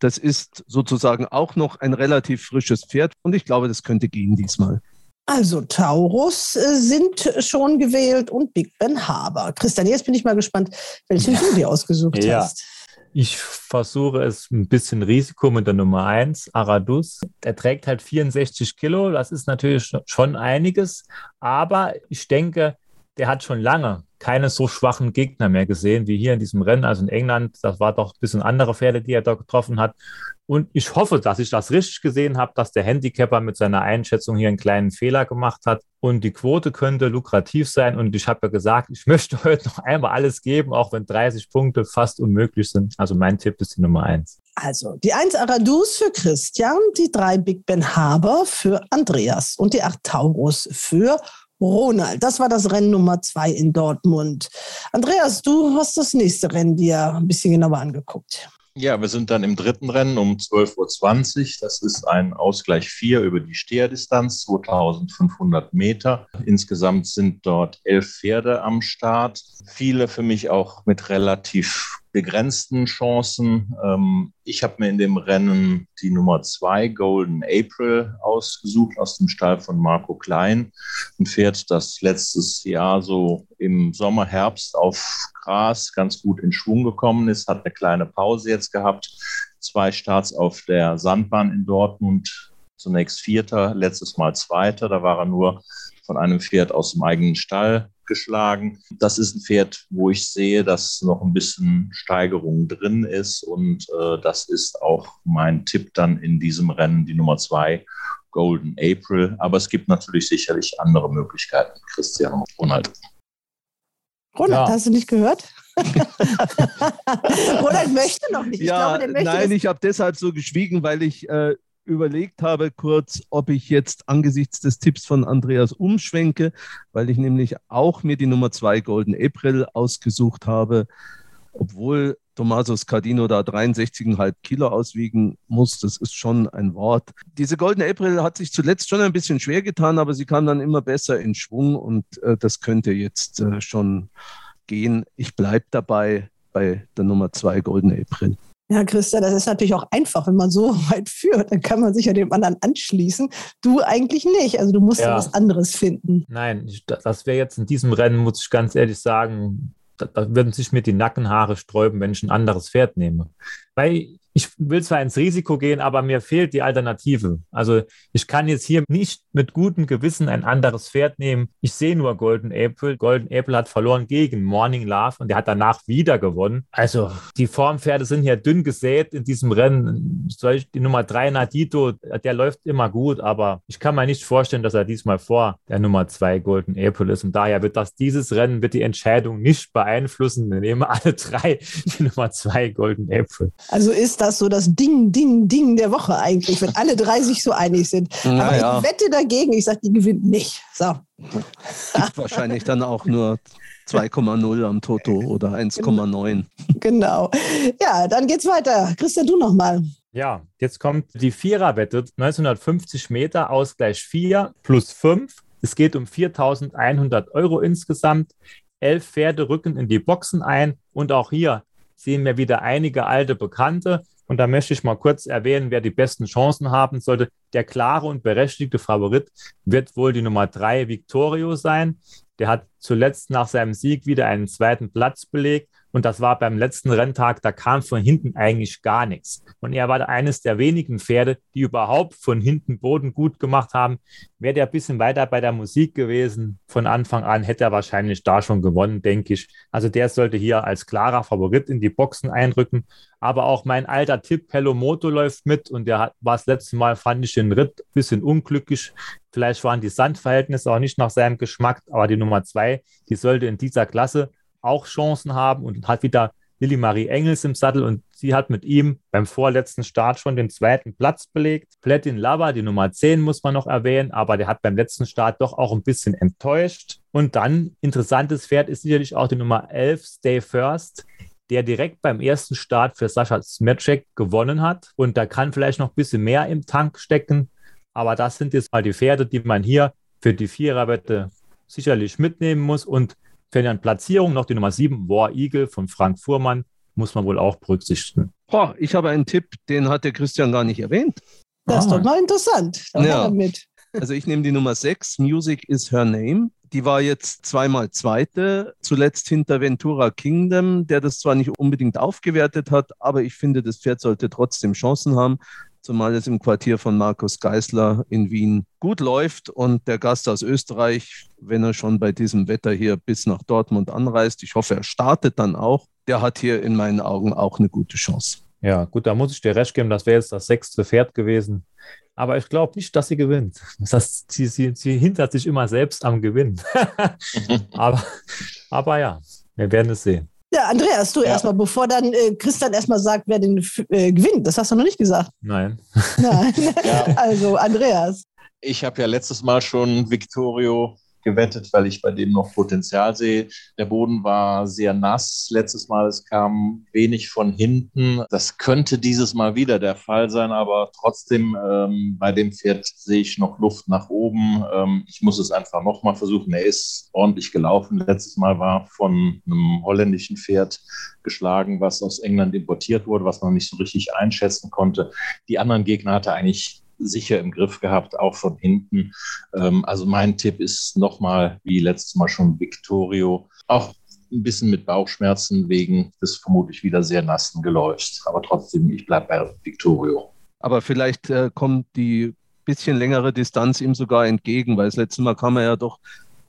Das ist sozusagen auch noch ein relativ frisches Pferd und ich glaube, das könnte gehen diesmal. Also Taurus äh, sind schon gewählt und Big Ben Haber. Christian, jetzt bin ich mal gespannt, welchen du dir ausgesucht Ja. hast. Ich versuche es ein bisschen Risiko mit der Nummer 1, Aradus. Der trägt halt 64 Kilo, das ist natürlich schon einiges, aber ich denke, der hat schon lange keine so schwachen Gegner mehr gesehen wie hier in diesem Rennen, also in England. Das war doch ein bisschen andere Pferde, die er da getroffen hat. Und ich hoffe, dass ich das richtig gesehen habe, dass der Handicapper mit seiner Einschätzung hier einen kleinen Fehler gemacht hat. Und die Quote könnte lukrativ sein. Und ich habe ja gesagt, ich möchte heute noch einmal alles geben, auch wenn 30 Punkte fast unmöglich sind. Also mein Tipp ist die Nummer 1. Also die 1 Aradus für Christian, die 3 Big Ben Haber für Andreas und die 8 Taurus für Ronald. Das war das Rennen Nummer 2 in Dortmund. Andreas, du hast das nächste Rennen dir ein bisschen genauer angeguckt. Ja, wir sind dann im dritten Rennen um 12.20 Uhr. Das ist ein Ausgleich 4 über die Steherdistanz, 2500 Meter. Insgesamt sind dort elf Pferde am Start. Viele für mich auch mit relativ begrenzten Chancen. Ähm, ich habe mir in dem Rennen die Nummer 2 Golden April ausgesucht aus dem Stall von Marco Klein. Ein Pferd, das letztes Jahr so im Sommer, Herbst auf Gras ganz gut in Schwung gekommen ist, hat eine kleine Pause jetzt gehabt. Zwei Starts auf der Sandbahn in Dortmund. Zunächst Vierter, letztes Mal Zweiter. Da war er nur von einem Pferd aus dem eigenen Stall geschlagen. Das ist ein Pferd, wo ich sehe, dass noch ein bisschen Steigerung drin ist. Und äh, das ist auch mein Tipp dann in diesem Rennen, die Nummer zwei, Golden April. Aber es gibt natürlich sicherlich andere Möglichkeiten, Christian Ronald. Ronald, Ja. hast du nicht gehört? Ronald möchte noch nicht. Ich ja, glaube, der möchte nein, das- ich habe deshalb so geschwiegen, weil ich äh, überlegt habe kurz, ob ich jetzt angesichts des Tipps von Andreas umschwenke, weil ich nämlich auch mir die Nummer zwei Golden April ausgesucht habe, obwohl Tommaso Scardino da 63,5 Kilo auswiegen muss. Das ist schon ein Wort. Diese Golden April hat sich zuletzt schon ein bisschen schwer getan, aber sie kam dann immer besser in Schwung und äh, das könnte jetzt äh, schon gehen. Ich bleibe dabei bei der Nummer zwei Golden April. Ja, Christa, das ist natürlich auch einfach, wenn man so weit führt, dann kann man sich ja dem anderen anschließen. Du eigentlich nicht. Also du musst ja. Ja. was anderes finden. Nein, das- das wäre jetzt in diesem Rennen, muss ich ganz ehrlich sagen, da, da würden sich mir die Nackenhaare sträuben, wenn ich ein anderes Pferd nehme. Weil ich will zwar ins Risiko gehen, aber mir fehlt die Alternative. Also ich kann jetzt hier nicht mit gutem Gewissen ein anderes Pferd nehmen. Ich sehe nur Golden April. Golden April hat verloren gegen Morning Love und der hat danach wieder gewonnen. Also die Formpferde sind hier dünn gesät in diesem Rennen. Die Nummer drei Nadito, der läuft immer gut, aber ich kann mir nicht vorstellen, dass er diesmal vor der Nummer zwei Golden April ist. Und daher wird das dieses Rennen wird die Entscheidung nicht beeinflussen. Wir nehmen alle drei die Nummer zwei Golden April. Also ist das so das Ding, Ding, Ding der Woche eigentlich, wenn alle drei sich so einig sind. Aber Naja. ich wette dagegen, ich sage, die gewinnt nicht. So. Gibt wahrscheinlich dann auch nur 2,0 am Toto oder 1,9. Genau. Ja, dann geht's weiter. Christian, du nochmal. Ja, jetzt kommt die Viererwette, 1950 Meter, Ausgleich 4 plus 5. Es geht um 4.100 Euro insgesamt. Elf Pferde rücken in die Boxen ein und auch hier sehen wir wieder einige alte Bekannte. Und da möchte ich mal kurz erwähnen, wer die besten Chancen haben sollte. Der klare und berechtigte Favorit wird wohl die Nummer 3 Victorio sein. Der hat zuletzt nach seinem Sieg wieder einen zweiten Platz belegt. Und das war beim letzten Renntag, da kam von hinten eigentlich gar nichts. Und er war eines der wenigen Pferde, die überhaupt von hinten Boden gut gemacht haben. Wäre der ein bisschen weiter bei der Musik gewesen von Anfang an, hätte er wahrscheinlich da schon gewonnen, denke ich. Also der sollte hier als klarer Favorit in die Boxen einrücken. Aber auch mein alter Tipp, Hello Moto läuft mit und der hat, war das letzte Mal, fand ich den Ritt ein bisschen unglücklich. Vielleicht waren die Sandverhältnisse auch nicht nach seinem Geschmack, aber die Nummer zwei, die sollte in dieser Klasse auch Chancen haben und hat wieder Lilly Marie Engels im Sattel und sie hat mit ihm beim vorletzten Start schon den zweiten Platz belegt. Platin Lava, die Nummer 10 muss man noch erwähnen, aber der hat beim letzten Start doch auch ein bisschen enttäuscht. Und dann interessantes Pferd ist sicherlich auch die Nummer 11, Stay First, der direkt beim ersten Start für Sascha Smetschek gewonnen hat. Und da kann vielleicht noch ein bisschen mehr im Tank stecken. Aber das sind jetzt mal die Pferde, die man hier für die Viererwette sicherlich mitnehmen muss. Und für eine Platzierung noch die Nummer 7, War Eagle von Frank Fuhrmann, muss man wohl auch berücksichtigen. Oh, ich habe einen Tipp, den hat der Christian gar nicht erwähnt. Das ah. ist doch mal interessant. Da ja. mit. Also ich nehme die Nummer 6, Music is Her Name. Die war jetzt zweimal Zweite, zuletzt hinter Ventura Kingdom, der das zwar nicht unbedingt aufgewertet hat, aber ich finde, das Pferd sollte trotzdem Chancen haben zumal es im Quartier von Markus Geisler in Wien gut läuft und der Gast aus Österreich, wenn er schon bei diesem Wetter hier bis nach Dortmund anreist, ich hoffe, er startet dann auch, der hat hier in meinen Augen auch eine gute Chance. Ja, gut, da muss ich dir recht geben, das wäre jetzt das sechste Pferd gewesen. Aber ich glaube nicht, dass sie gewinnt. Das sie, sie, sie hindert sich immer selbst am Gewinn. aber, aber ja, wir werden es sehen. Ja, Andreas, du ja. erstmal, bevor dann äh, Christian erstmal sagt, wer den äh, gewinnt. Das hast du noch nicht gesagt. Nein. Nein. Ja. Also, Andreas. Ich habe ja letztes Mal schon Victorio gewettet, weil ich bei dem noch Potenzial sehe. Der Boden war sehr nass letztes Mal. Es kam wenig von hinten. Das könnte dieses Mal wieder der Fall sein, aber trotzdem ähm, bei dem Pferd sehe ich noch Luft nach oben. Ähm, ich muss es einfach nochmal versuchen. Er ist ordentlich gelaufen. Letztes Mal war von einem holländischen Pferd geschlagen, was aus England importiert wurde, was man nicht so richtig einschätzen konnte. Die anderen Gegner hatte eigentlich sicher im Griff gehabt, auch von hinten. Ähm, also mein Tipp ist nochmal, wie letztes Mal schon, Victorio. Auch ein bisschen mit Bauchschmerzen wegen des vermutlich wieder sehr nassen Geläufs. Aber trotzdem, ich bleibe bei Victorio. Aber vielleicht äh, kommt die bisschen längere Distanz ihm sogar entgegen, weil das letzte Mal kam er ja doch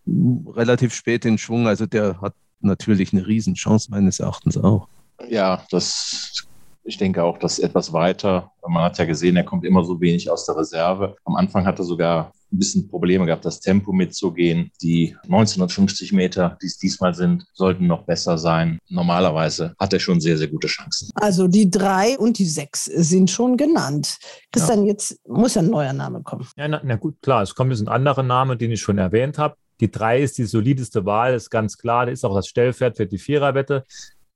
relativ spät in Schwung. Also der hat natürlich eine Riesenchance meines Erachtens auch. Ja, das ich denke auch, dass etwas weiter, man hat ja gesehen, er kommt immer so wenig aus der Reserve. Am Anfang hat er sogar ein bisschen Probleme gehabt, das Tempo mitzugehen. Die 1950 Meter, die es diesmal sind, sollten noch besser sein. Normalerweise hat er schon sehr, sehr gute Chancen. Also die drei und die sechs sind schon genannt. Christian, ja. jetzt muss ja ein neuer Name kommen. Ja, na, na gut, klar, es kommt jetzt ein anderer Name, den ich schon erwähnt habe. Die drei ist die solideste Wahl, ist ganz klar. Das ist auch das Stellpferd für die Viererwette.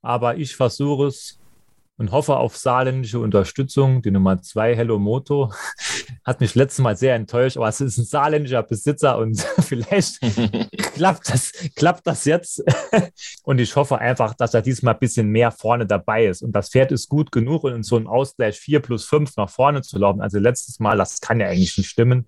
Aber ich versuche es und hoffe auf saarländische Unterstützung. Die Nummer zwei, Hello Moto, hat mich letztes Mal sehr enttäuscht, aber es ist ein saarländischer Besitzer und vielleicht klappt, das, klappt das jetzt. und ich hoffe einfach, dass er diesmal ein bisschen mehr vorne dabei ist. Und das Pferd ist gut genug, um in so einem Ausgleich 4 plus 5 nach vorne zu laufen. Also letztes Mal, das kann ja eigentlich nicht stimmen.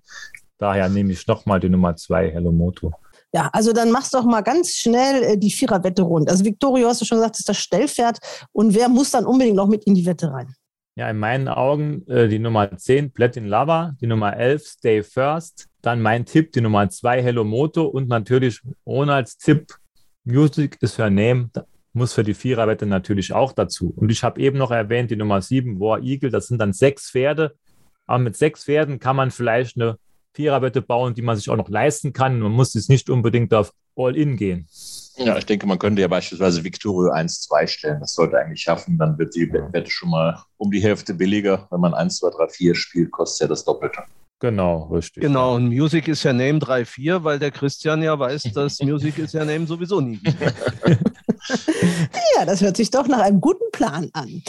Daher nehme ich nochmal die Nummer zwei, Hello Moto. Ja, also dann machst doch mal ganz schnell äh, die Viererwette rund. Also Victorio, hast du schon gesagt, ist das Stellpferd. Und wer muss dann unbedingt noch mit in die Wette rein? Ja, in meinen Augen äh, die Nummer 10, Platin Lava, die Nummer 11, Stay First, dann mein Tipp, die Nummer 2, Hello Moto und natürlich Ronalds Tipp, Music is her name, muss für die Viererwette natürlich auch dazu. Und ich habe eben noch erwähnt, die Nummer 7, War Eagle, das sind dann sechs Pferde. Aber mit sechs Pferden kann man vielleicht eine Viererwette bauen, die man sich auch noch leisten kann. Man muss jetzt nicht unbedingt auf All-In gehen. Ja, ich denke, man könnte ja beispielsweise Victorio 1-2 stellen. Das sollte eigentlich schaffen. Dann wird die Wette schon mal um die Hälfte billiger. Wenn man 1, 2, 3, 4 spielt, kostet ja das Doppelte. Genau, richtig. Genau, und Music ist ja Name 3-4, weil der Christian ja weiß, dass Music ist ja Name sowieso nie. ja, das hört sich doch nach einem guten Plan an.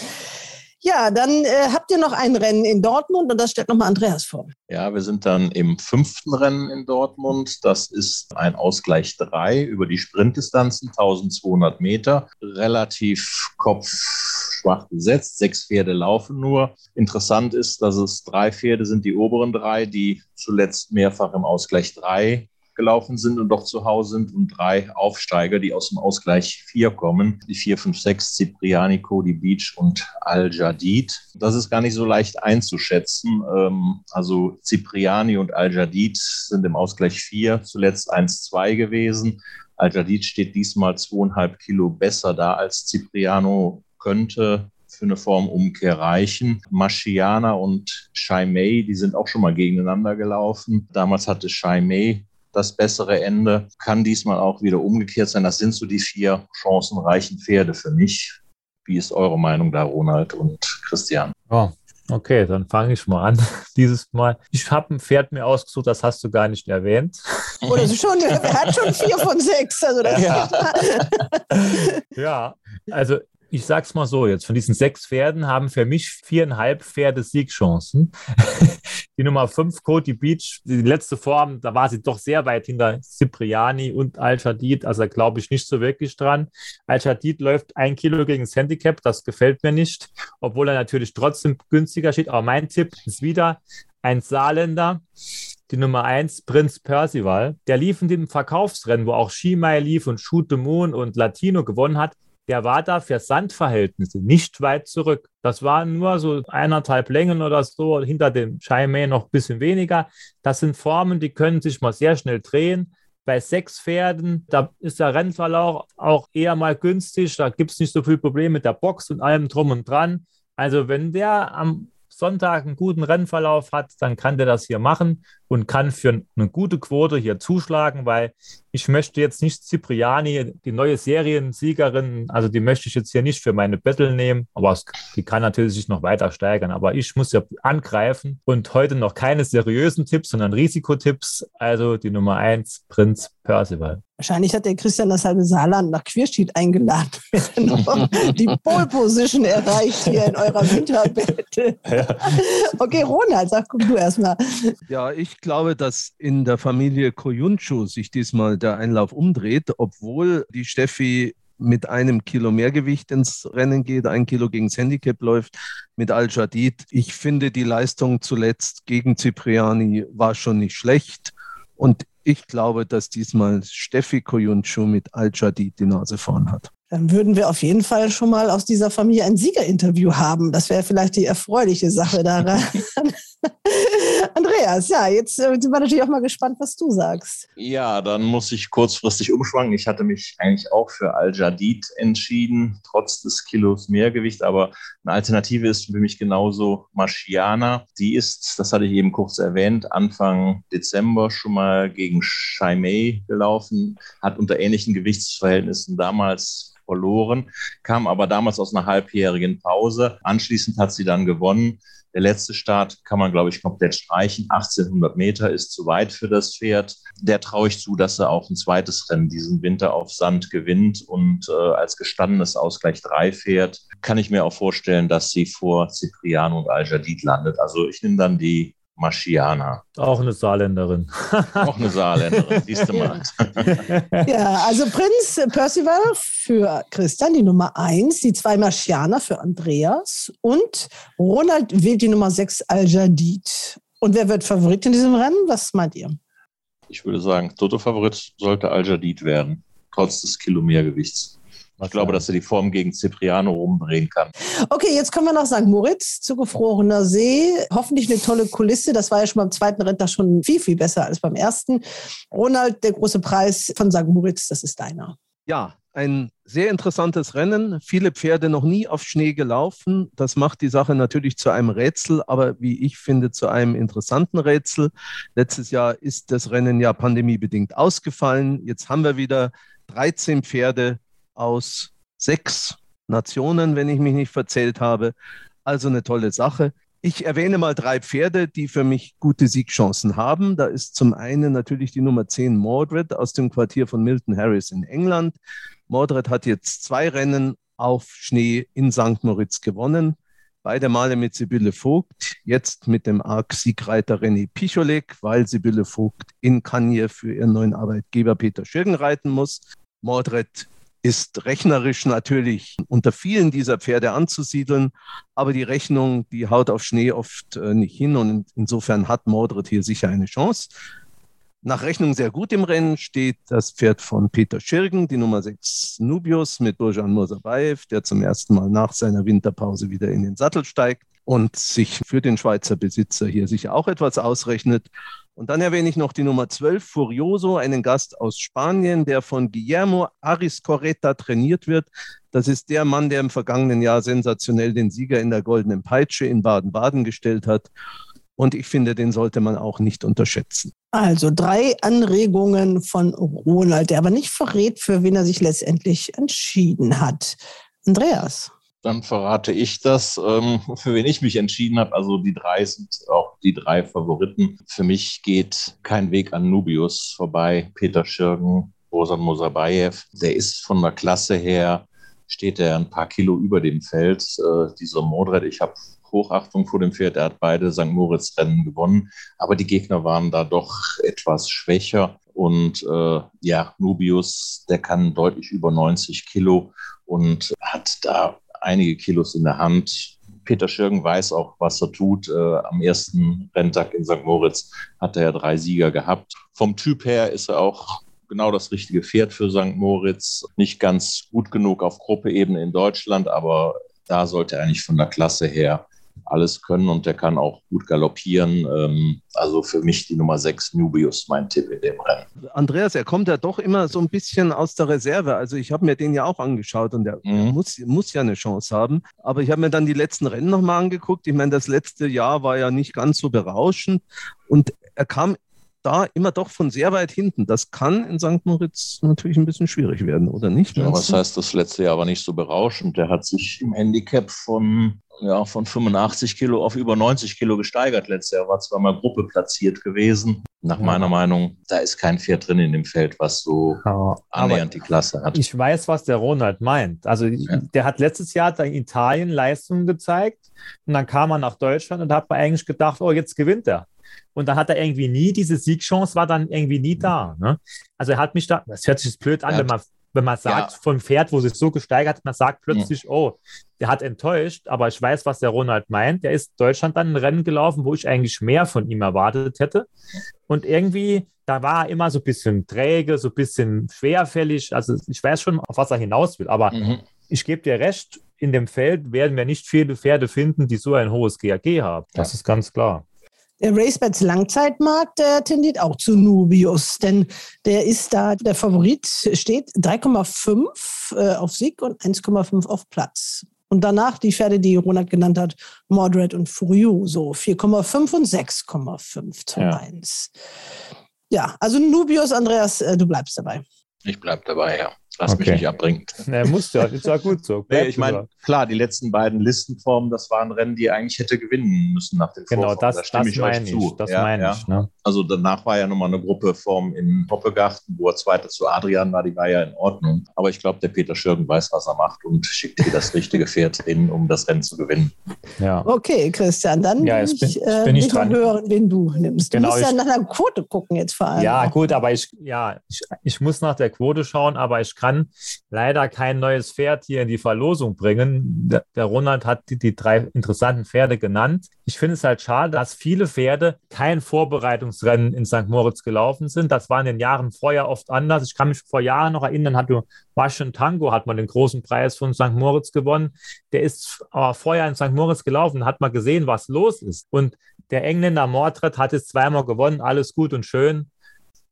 Ja, dann äh, habt ihr noch ein Rennen in Dortmund und das stellt nochmal Andreas vor. Ja, wir sind dann im fünften Rennen in Dortmund. Das ist ein Ausgleich 3 über die Sprintdistanzen, 1200 Meter. Relativ kopfschwach besetzt. Sechs Pferde laufen nur. Interessant ist, dass es drei Pferde sind, die oberen drei, die zuletzt mehrfach im Ausgleich 3 gelaufen sind und doch zu Hause sind und drei Aufsteiger, die aus dem Ausgleich 4 kommen. Die 4, 5, 6, Cipriani, Cody Beach und Al-Jadid. Das ist gar nicht so leicht einzuschätzen. Ähm, also Cipriani und Al-Jadid sind im Ausgleich 4 zuletzt 1-2 gewesen. Al-Jadid steht diesmal zweieinhalb Kilo besser da als Cipriano könnte für eine Formumkehr reichen. Maschiana und Shaimei, die sind auch schon mal gegeneinander gelaufen. Damals hatte Shaimei das bessere Ende. Kann diesmal auch wieder umgekehrt sein. Das sind so die vier chancenreichen Pferde für mich. Wie ist eure Meinung da, Ronald und Christian? Oh, okay, dann fange ich mal an. Dieses Mal. Ich habe ein Pferd mir ausgesucht, das hast du gar nicht erwähnt. Oder so schon, er hat schon vier von sechs. Also das ja. ja, also ich sag's mal so jetzt, von diesen sechs Pferden haben für mich viereinhalb Pferde Siegchancen. Die Nummer fünf, Cody Beach, die letzte Form, da war sie doch sehr weit hinter Cipriani und Al-Shadid, also glaube ich nicht so wirklich dran. Al-Shadid läuft ein Kilo gegen das Handicap, das gefällt mir nicht, obwohl er natürlich trotzdem günstiger steht. Aber mein Tipp ist wieder ein Saarländer, die Nummer 1, Prinz Percival. Der lief in dem Verkaufsrennen, wo auch Shimai lief und Shoot the Moon und Latino gewonnen hat der war da für Sandverhältnisse nicht weit zurück. Das waren nur so eineinhalb Längen oder so, hinter dem Scheimäh noch ein bisschen weniger. Das sind Formen, die können sich mal sehr schnell drehen. Bei sechs Pferden, da ist der Rennverlauf auch eher mal günstig. Da gibt es nicht so viel Probleme mit der Box und allem drum und dran. Also wenn der am Sonntag einen guten Rennverlauf hat, dann kann der das hier machen und kann für eine gute Quote hier zuschlagen, weil ich möchte jetzt nicht Cipriani, die neue Seriensiegerin, also die möchte ich jetzt hier nicht für meine Battle nehmen, aber es, die kann natürlich sich noch weiter steigern. Aber ich muss ja angreifen und heute noch keine seriösen Tipps, sondern Risikotipps. Also die Nummer eins, Prinz Percival. Wahrscheinlich hat der Christian das halbe Saarland nach Queerschied eingeladen, wenn er die Pole Position erreicht hier in eurer Winterbattle. Ja. Okay, Ronald, sag guck du erstmal. Ja, ich glaube, dass in der Familie Koyunchu sich diesmal der Einlauf umdreht, obwohl die Steffi mit einem Kilo Mehrgewicht ins Rennen geht, ein Kilo gegen das Handicap läuft mit Al-Jadid. Ich finde, die Leistung zuletzt gegen Cipriani war schon nicht schlecht. Und ich glaube, dass diesmal Steffi Koyunchu mit Al-Jadid die Nase vorn hat. Dann würden wir auf jeden Fall schon mal aus dieser Familie ein Siegerinterview haben. Das wäre vielleicht die erfreuliche Sache daran. Andreas, ja, jetzt äh, sind wir natürlich auch mal gespannt, was du sagst. Ja, dann muss ich kurzfristig umschwanken. Ich hatte mich eigentlich auch für Al-Jadid entschieden, trotz des Kilos Mehrgewicht. Aber eine Alternative ist für mich genauso Marchiana. Die ist, das hatte ich eben kurz erwähnt, Anfang Dezember schon mal gegen Shaimei gelaufen, hat unter ähnlichen Gewichtsverhältnissen damals verloren, kam aber damals aus einer halbjährigen Pause. Anschließend hat sie dann gewonnen. Der letzte Start kann man, glaube ich, komplett streichen. 1800 Meter ist zu weit für das Pferd. Der traue ich zu, dass er auch ein zweites Rennen diesen Winter auf Sand gewinnt und äh, als gestandenes Ausgleich 3 fährt. Kann ich mir auch vorstellen, dass sie vor Cipriano und Al-Jadid landet. Also ich nehme dann die Maschiana. Auch eine Saarländerin. Auch eine Saarländerin, siehst du mal. ja, also Prinz Percival für Christian, die Nummer 1, die zwei Maschianer für Andreas und Ronald wählt die Nummer 6 Al-Jadid. Und wer wird Favorit in diesem Rennen? Was meint ihr? Ich würde sagen, Toto-Favorit sollte Al-Jadid werden, trotz des Kilometergewichts. Ich glaube, dass er die Form gegen Cipriano rumdrehen kann. Okay, jetzt kommen wir nach St. Moritz, zugefrorener See. Hoffentlich eine tolle Kulisse. Das war ja schon beim zweiten Ritter schon viel, viel besser als beim ersten. Ronald, der große Preis von St. Moritz, das ist deiner. Ja, ein sehr interessantes Rennen. Viele Pferde noch nie auf Schnee gelaufen. Das macht die Sache natürlich zu einem Rätsel, aber wie ich finde, zu einem interessanten Rätsel. Letztes Jahr ist das Rennen ja pandemiebedingt ausgefallen. Jetzt haben wir wieder 13 Pferde aus sechs Nationen, wenn ich mich nicht verzählt habe. Also eine tolle Sache. Ich erwähne mal drei Pferde, die für mich gute Siegchancen haben. Da ist zum einen natürlich die Nummer 10 Mordred aus dem Quartier von Milton Harris in England. Mordred hat jetzt zwei Rennen auf Schnee in St. Moritz gewonnen. Beide Male mit Sibylle Vogt, jetzt mit dem ARC-Siegreiter René Picholek, weil Sibylle Vogt in Kanje für ihren neuen Arbeitgeber Peter Schirgen reiten muss. Mordred ist rechnerisch natürlich unter vielen dieser Pferde anzusiedeln, aber die Rechnung, die haut auf Schnee oft äh, nicht hin und insofern hat Mordred hier sicher eine Chance. nach Rechnung sehr gut im Rennen steht das Pferd von Peter Schirgen, die Nummer 6 Nubius mit Burjan Mursabayev, der zum ersten Mal nach seiner Winterpause wieder in den Sattel steigt und sich für den Schweizer Besitzer hier sicher auch etwas ausrechnet. Und dann erwähne ich noch die Nummer 12, Furioso, einen Gast aus Spanien, der von Guillermo Ariscorreta trainiert wird. Das ist der Mann, der im vergangenen Jahr sensationell den Sieger in der Goldenen Peitsche in Baden-Baden gestellt hat. Und ich finde, den sollte man auch nicht unterschätzen. Also drei Anregungen von Ronald, der aber nicht verrät, für wen er sich letztendlich entschieden hat. Andreas. Dann verrate ich das, ähm, für wen ich mich entschieden habe. Also die drei sind auch die drei Favoriten. Für mich geht kein Weg an Nubius vorbei. Peter Schirgen, Bosan Mosabayev, der ist von der Klasse her, steht er ein paar Kilo über dem Feld. Äh, dieser Modred, ich habe Hochachtung vor dem Pferd. Er hat beide St. Moritz-Rennen gewonnen, aber die Gegner waren da doch etwas schwächer. Und äh, ja, Nubius, der kann deutlich über 90 Kilo und hat da einige Kilos in der Hand. Peter Schirgen weiß auch, was er tut. Äh, am ersten Renntag in St. Moritz hat er ja drei Sieger gehabt. Vom Typ her ist er auch genau das richtige Pferd für St. Moritz. Nicht ganz gut genug auf Gruppeebene in Deutschland, aber da sollte er eigentlich von der Klasse her alles können und der kann auch gut galoppieren. Ähm, also für mich die Nummer 6 Nubius, mein Tipp in dem Rennen. Andreas, er kommt ja doch immer so ein bisschen aus der Reserve. Also ich habe mir den ja auch angeschaut und er mhm. muss, muss ja eine Chance haben. Aber ich habe mir dann die letzten Rennen nochmal angeguckt. Ich meine, das letzte Jahr war ja nicht ganz so berauschend und er kam da immer doch von sehr weit hinten. Das kann in St. Moritz natürlich ein bisschen schwierig werden, oder nicht? Ja, was heißt, das letzte Jahr war nicht so berauschend. Der hat sich im Handicap von ja, von 85 Kilo auf über 90 Kilo gesteigert letztes Jahr. War zweimal Gruppe platziert gewesen. Nach ja. meiner Meinung, da ist kein Pferd drin in dem Feld, was so ja, annähernd die Klasse hat. Ich weiß, was der Ronald meint. Also ja. der hat letztes Jahr in Italien Leistungen gezeigt und dann kam er nach Deutschland und da hat man eigentlich gedacht, oh, jetzt gewinnt er. Und dann hat er irgendwie nie, diese Siegchance war dann irgendwie nie da. Ne? Also er hat mich da, das hört sich blöd an, wenn man wenn man sagt, ja. vom Pferd, wo sich so gesteigert hat, man sagt plötzlich, ja. oh, der hat enttäuscht, aber ich weiß, was der Ronald meint. Der ist Deutschland dann ein Rennen gelaufen, wo ich eigentlich mehr von ihm erwartet hätte. Und irgendwie, da war er immer so ein bisschen träge, so ein bisschen schwerfällig. Also ich weiß schon, auf was er hinaus will, aber mhm. ich gebe dir recht, in dem Feld werden wir nicht viele Pferde finden, die so ein hohes GAG haben. Das ja. ist ganz klar. Der RaceBets Langzeitmarkt, der tendiert auch zu Nubius, denn der ist da, der Favorit steht 3,5 äh, auf Sieg und 1,5 auf Platz. Und danach die Pferde, die Ronald genannt hat, Mordred und Furioso, 4,5 und 6,5 zu ja. 1. Ja, also Nubius, Andreas, äh, du bleibst dabei. Ich bleib dabei, ja. Lass okay. mich nicht abbringen. Nee, muss ja, ist ja gut so. nee, ich meine, klar, die letzten beiden Listenformen, das waren Rennen, die eigentlich hätte gewinnen müssen nach den Genau, das, da stimme das ich euch zu. Das ja, meine ja. ich. Ne? Also danach war ja nochmal eine Gruppeform in Hoppegarten, wo er Zweiter zu Adrian war, die war ja in Ordnung. Aber ich glaube, der Peter Schürgen weiß, was er macht und schickt hier das richtige Pferd hin, um das Rennen zu gewinnen. Ja. Okay, Christian, dann ja, bin ich, äh, bin ich dran. hören, wen du nimmst. Du genau, musst ja nach einer Quote gucken jetzt vor allem. Ja, gut, aber ich, ja, ich, ich muss nach der Quote schauen, aber ich kann leider kein neues Pferd hier in die Verlosung bringen. Der, Ronald hat die, die drei interessanten Pferde genannt. Ich finde es halt schade, dass viele Pferde kein Vorbereitungsrennen in St. Moritz gelaufen sind. Das war in den Jahren vorher oft anders. Ich kann mich vor Jahren noch erinnern, hat Washington Tango hat man den großen Preis von St. Moritz gewonnen. Der ist aber vorher in St. Moritz gelaufen, hat mal gesehen, was los ist. Und der Engländer Mordred hat es zweimal gewonnen, alles gut und schön.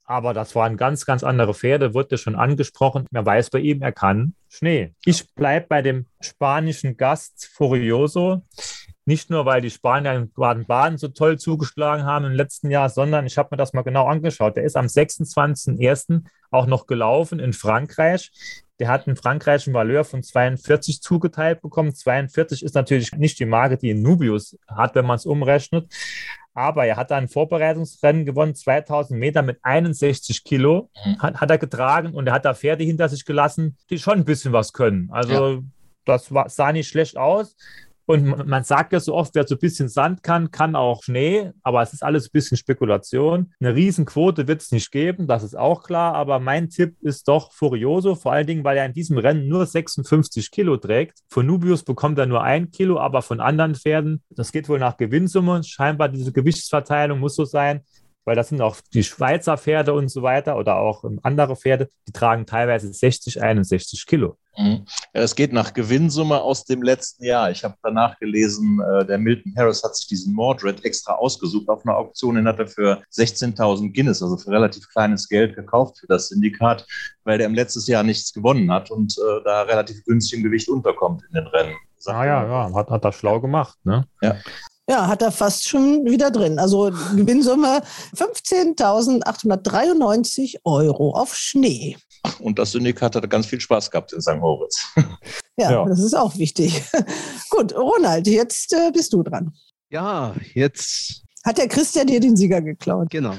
Aber das waren ganz, ganz andere Pferde, wurde schon angesprochen. Man weiß bei ihm, er kann Schnee. Ich bleibe bei dem spanischen Gast Furioso. Nicht nur, weil die Spanier in Baden-Baden so toll zugeschlagen haben im letzten Jahr, sondern ich habe mir das mal genau angeschaut. Der ist am 26.01. auch noch gelaufen in Frankreich. Der hat in Frankreich ein Valeur von 42 zugeteilt bekommen. 42 ist natürlich nicht die Marke, die Nubius hat, wenn man es umrechnet. Aber er hat ein Vorbereitungsrennen gewonnen, 2000 Meter mit 61 Kilo, mhm. hat, hat, er getragen und er hat da Pferde hinter sich gelassen, die schon ein bisschen was können. Also ja. das war, sah nicht schlecht aus. Und man sagt ja so oft, wer so ein bisschen Sand kann, kann auch Schnee, aber es ist alles ein bisschen Spekulation. Eine Riesenquote wird es nicht geben, das ist auch klar, aber mein Tipp ist doch Furioso, vor allen Dingen, weil er in diesem Rennen nur 56 Kilo trägt. Von Nubius bekommt er nur ein Kilo, aber von anderen Pferden, das geht wohl nach Gewinnsumme, scheinbar diese Gewichtsverteilung muss so sein, weil das sind auch die Schweizer Pferde und so weiter oder auch andere Pferde, die tragen teilweise 60, 61 Kilo. Mhm. Ja, es geht nach Gewinnsumme aus dem letzten Jahr. Ich habe danach gelesen, äh, der Milton Harris hat sich diesen Mordred extra ausgesucht auf einer Auktion. Den hat er für 16.000 Guinness, also für relativ kleines Geld gekauft für das Syndikat, weil der im letzten Jahr nichts gewonnen hat und äh, da relativ günstig im Gewicht unterkommt in den Rennen. Ah ja, ja, hat, hat er schlau gemacht. Ne? Ja. Ja, hat er fast schon wieder drin. Also Gewinnsumme 15.893 Euro auf Schnee. Und das Syndikat hat ganz viel Spaß gehabt in St. Moritz. Ja, ja, das ist auch wichtig. Gut, Ronald, jetzt äh, bist du dran. Ja, jetzt. Hat der Christian dir den Sieger geklaut? Genau.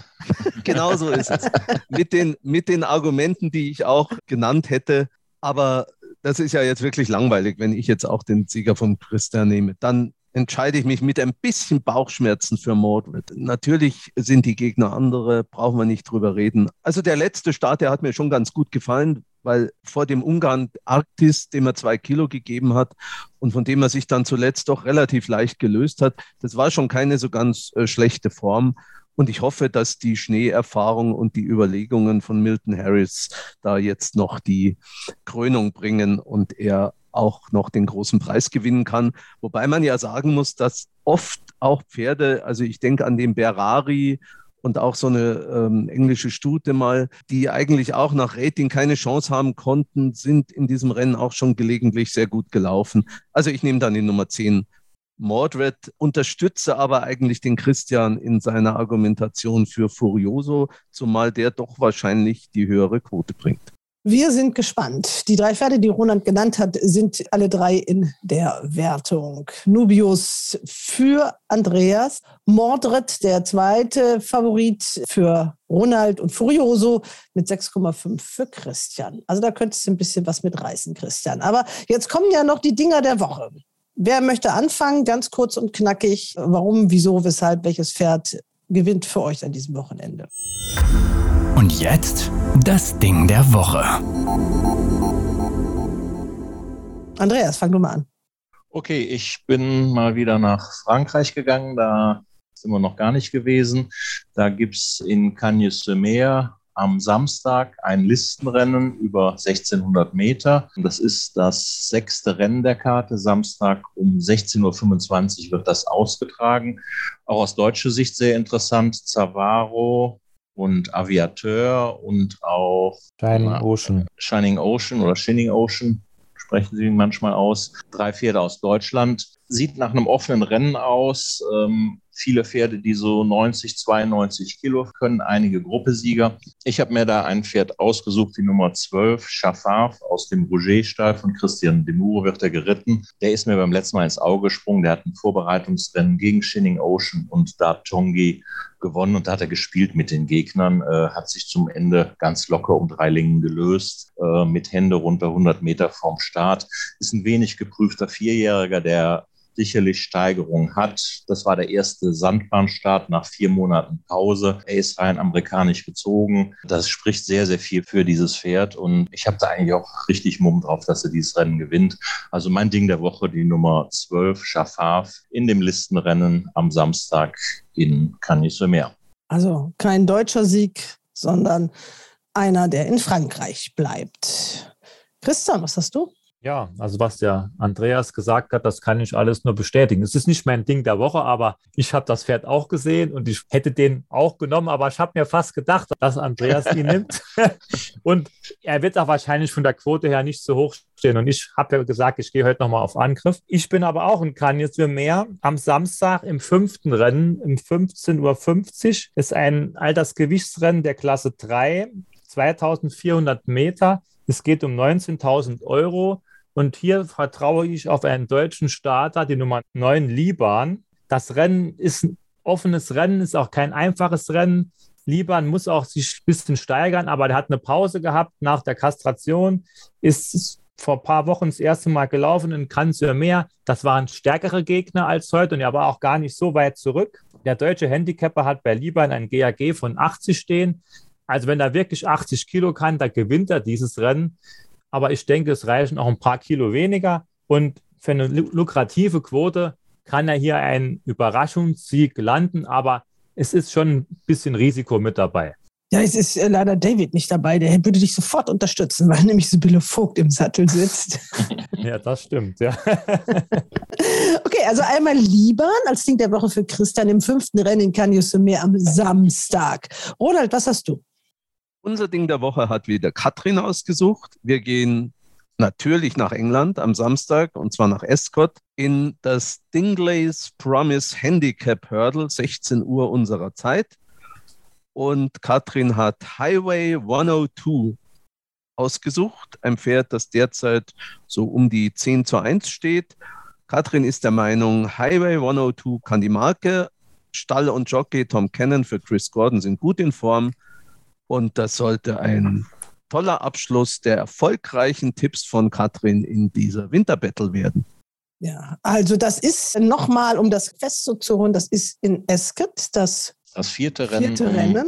Genau so ist es. mit, den, mit den Argumenten, die ich auch genannt hätte. Aber das ist ja jetzt wirklich langweilig, wenn ich jetzt auch den Sieger von Christian nehme. Dann entscheide ich mich mit ein bisschen Bauchschmerzen für Mordred. Natürlich sind die Gegner andere, brauchen wir nicht drüber reden. Also der letzte Start, der hat mir schon ganz gut gefallen, weil vor dem Ungarn Arktis, dem er zwei Kilo gegeben hat und von dem er sich dann zuletzt doch relativ leicht gelöst hat, das war schon keine so ganz äh, schlechte Form. Und ich hoffe, dass die Schneeerfahrung und die Überlegungen von Milton Harris da jetzt noch die Krönung bringen und er auch noch den großen Preis gewinnen kann. Wobei man ja sagen muss, dass oft auch Pferde, also ich denke an den Berrari und auch so eine ähm, englische Stute mal, die eigentlich auch nach Rating keine Chance haben konnten, sind in diesem Rennen auch schon gelegentlich sehr gut gelaufen. Also ich nehme dann die Nummer 10. Mordred unterstütze aber eigentlich den Christian in seiner Argumentation für Furioso, zumal der doch wahrscheinlich die höhere Quote bringt. Wir sind gespannt. Die drei Pferde, die Roland genannt hat, sind alle drei in der Wertung. Nubius für Andreas, Mordred, der zweite Favorit für Ronald und Furioso mit 6,5 für Christian. Also da könntest du ein bisschen was mitreißen, Christian. Aber jetzt kommen ja noch die Dinger der Woche. Wer möchte anfangen? Ganz kurz und knackig. Warum, wieso, weshalb, welches Pferd gewinnt für euch an diesem Wochenende? Und jetzt das Ding der Woche. Andreas, fang du mal an. Okay, ich bin mal wieder nach Frankreich gegangen. Da sind wir noch gar nicht gewesen. Da gibt es in Cagnes-sur-Mer am Samstag ein Listenrennen über 1600 Meter. Das ist das sechste Rennen der Karte. Samstag um 16.25 Uhr wird das ausgetragen. Auch aus deutscher Sicht sehr interessant. Zavaro und Aviateur und auch Shining Ocean. Shining Ocean oder Shining Ocean sprechen sie manchmal aus. Drei Pferde aus Deutschland. Sieht nach einem offenen Rennen aus. Ähm, viele Pferde, die so 90, 92 Kilo können, einige Gruppesieger. Ich habe mir da ein Pferd ausgesucht, die Nummer 12, Chaffaf aus dem Rouget-Stall von Christian Demuro wird er geritten. Der ist mir beim letzten Mal ins Auge gesprungen. Der hat ein Vorbereitungsrennen gegen Shinning Ocean und da Tongi gewonnen und da hat er gespielt mit den Gegnern, äh, hat sich zum Ende ganz locker um drei Lingen gelöst, äh, mit Hände runter 100 Meter vorm Start. Ist ein wenig geprüfter Vierjähriger, der sicherlich Steigerung hat. Das war der erste Sandbahnstart nach vier Monaten Pause. Er ist rein amerikanisch gezogen. Das spricht sehr, sehr viel für dieses Pferd und ich habe da eigentlich auch richtig Mumm drauf, dass er dieses Rennen gewinnt. Also mein Ding der Woche, die Nummer 12, Schafaf, in dem Listenrennen am Samstag in Cagnes-sur-Mer. Also kein deutscher Sieg, sondern einer, der in Frankreich bleibt. Christian, was hast du? Ja, also was der Andreas gesagt hat, das kann ich alles nur bestätigen. Es ist nicht mein Ding der Woche, aber ich habe das Pferd auch gesehen und ich hätte den auch genommen, aber ich habe mir fast gedacht, dass Andreas ihn nimmt. und er wird auch wahrscheinlich von der Quote her nicht so hoch stehen. Und ich habe ja gesagt, ich gehe heute nochmal auf Angriff. Ich bin aber auch in Cannes für mehr. Am Samstag im fünften Rennen, um 15.50 Uhr, ist ein Altersgewichtsrennen der Klasse 3, 2400 Meter. Es geht um 19.000 Euro. Und hier vertraue ich auf einen deutschen Starter, die Nummer 9 Liban. Das Rennen ist ein offenes Rennen, ist auch kein einfaches Rennen. Liban muss auch sich ein bisschen steigern, aber der hat eine Pause gehabt nach der Kastration, ist vor ein paar Wochen das erste Mal gelaufen in Meer. Das waren stärkere Gegner als heute und er war auch gar nicht so weit zurück. Der deutsche Handicapper hat bei Liban ein GAG von 80 stehen. Also wenn er wirklich 80 Kilo kann, da gewinnt er dieses Rennen aber ich denke, es reichen auch ein paar Kilo weniger. Und für eine lukrative Quote kann er hier einen Überraschungssieg landen, aber es ist schon ein bisschen Risiko mit dabei. Ja, es ist äh, leider David nicht dabei. Der würde dich sofort unterstützen, weil nämlich Sibylle Vogt im Sattel sitzt. ja, das stimmt, ja. okay, also einmal Liban als Ding der Woche für Christian im fünften Rennen in Canyon Meer am Samstag. Ronald, was hast du? Unser Ding der Woche hat wieder Katrin ausgesucht. Wir gehen natürlich nach England am Samstag und zwar nach Escott in das Dinglays Promise Handicap Hurdle, 16 Uhr unserer Zeit. Und Katrin hat Highway 102 ausgesucht, ein Pferd, das derzeit so um die 10 zu 1 steht. Katrin ist der Meinung, Highway 102 kann die Marke. Stall und Jockey Tom Cannon für Chris Gordon sind gut in Form. Und das sollte ein toller Abschluss der erfolgreichen Tipps von Katrin in dieser Winterbattle werden. Ja, also das ist nochmal, um das festzuholen, das ist in Esket, das das vierte Rennen. Vierte Rennen.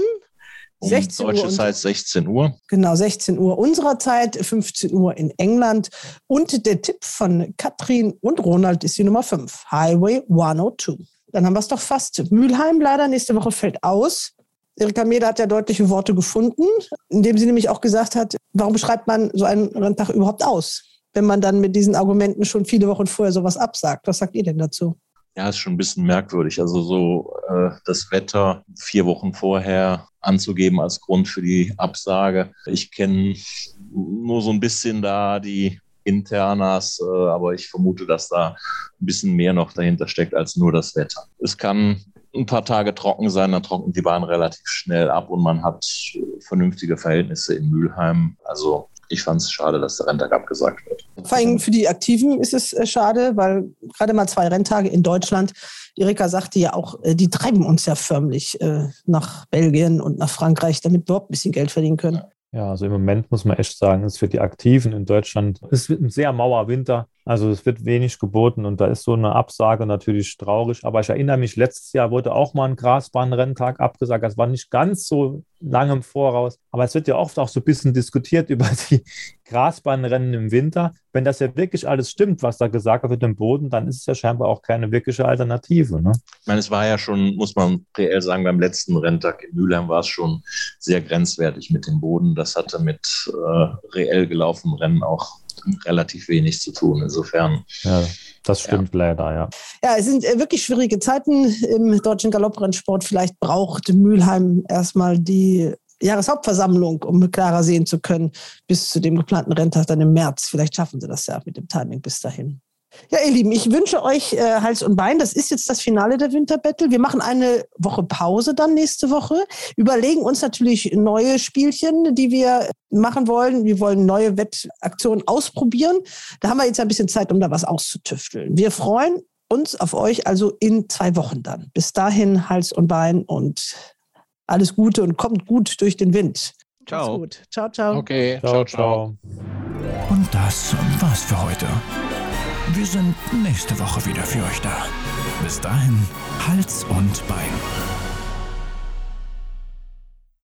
Um, 16 deutsche Uhr Zeit 16 Uhr. Genau, 16 Uhr unserer Zeit, 15 Uhr in England. Und der Tipp von Katrin und Ronald ist die Nummer 5, Highway 102. Dann haben wir es doch fast. Mülheim leider nächste Woche fällt aus. Erika Meder hat ja deutliche Worte gefunden, indem sie nämlich auch gesagt hat, warum schreibt man so einen Renntag überhaupt aus, wenn man dann mit diesen Argumenten schon viele Wochen vorher sowas absagt. Was sagt ihr denn dazu? Ja, ist schon ein bisschen merkwürdig. Also so äh, das Wetter vier Wochen vorher anzugeben als Grund für die Absage. Ich kenne nur so ein bisschen da die Internas, äh, aber ich vermute, dass da ein bisschen mehr noch dahinter steckt als nur das Wetter. Es kann ein paar Tage trocken sein, dann trocknet die Bahn relativ schnell ab und man hat vernünftige Verhältnisse in Mülheim. Also ich fand es schade, dass der Renntag abgesagt wird. Vor allem für die Aktiven ist es äh, schade, weil gerade mal zwei Renntage in Deutschland, Erika sagte ja auch, äh, die treiben uns ja förmlich äh, nach Belgien und nach Frankreich, damit wir überhaupt ein bisschen Geld verdienen können. Ja, also im Moment muss man echt sagen, ist für die Aktiven in Deutschland, es wird ein sehr mauer Winter. Also es wird wenig geboten und da ist so eine Absage natürlich traurig. Aber ich erinnere mich, letztes Jahr wurde auch mal ein Grasbahnrenntag abgesagt. Das war nicht ganz so lange im Voraus. Aber es wird ja oft auch so ein bisschen diskutiert über die Grasbahnrennen im Winter. Wenn das ja wirklich alles stimmt, was da gesagt wird im Boden, dann ist es ja scheinbar auch keine wirkliche Alternative. Ne? Ich meine, es war ja schon, muss man reell sagen, beim letzten Renntag in Mülheim war es schon sehr grenzwertig mit dem Boden. Das hatte mit äh, reell gelaufenen Rennen auch relativ wenig zu tun. Insofern. Ja, das stimmt ja. leider, ja. Ja, es sind äh, wirklich schwierige Zeiten im deutschen Galopprennsport. Vielleicht braucht Mülheim erstmal die Jahreshauptversammlung, um klarer sehen zu können, bis zu dem geplanten Renntag dann im März. Vielleicht schaffen sie das ja mit dem Timing bis dahin. Ja, ihr Lieben, ich wünsche euch äh, Hals und Bein. Das ist jetzt das Finale der Winterbattle. Wir machen eine Woche Pause dann nächste Woche. Überlegen uns natürlich neue Spielchen, die wir machen wollen. Wir wollen neue Wettaktionen ausprobieren. Da haben wir jetzt ein bisschen Zeit, um da was auszutüfteln. Wir freuen uns auf euch also in zwei Wochen dann. Bis dahin Hals und Bein und alles Gute und kommt gut durch den Wind. Ciao. Ciao, ciao. Okay, ciao, ciao. Und das war's für heute. Wir sind nächste Woche wieder für euch da. Bis dahin, Hals und Bein.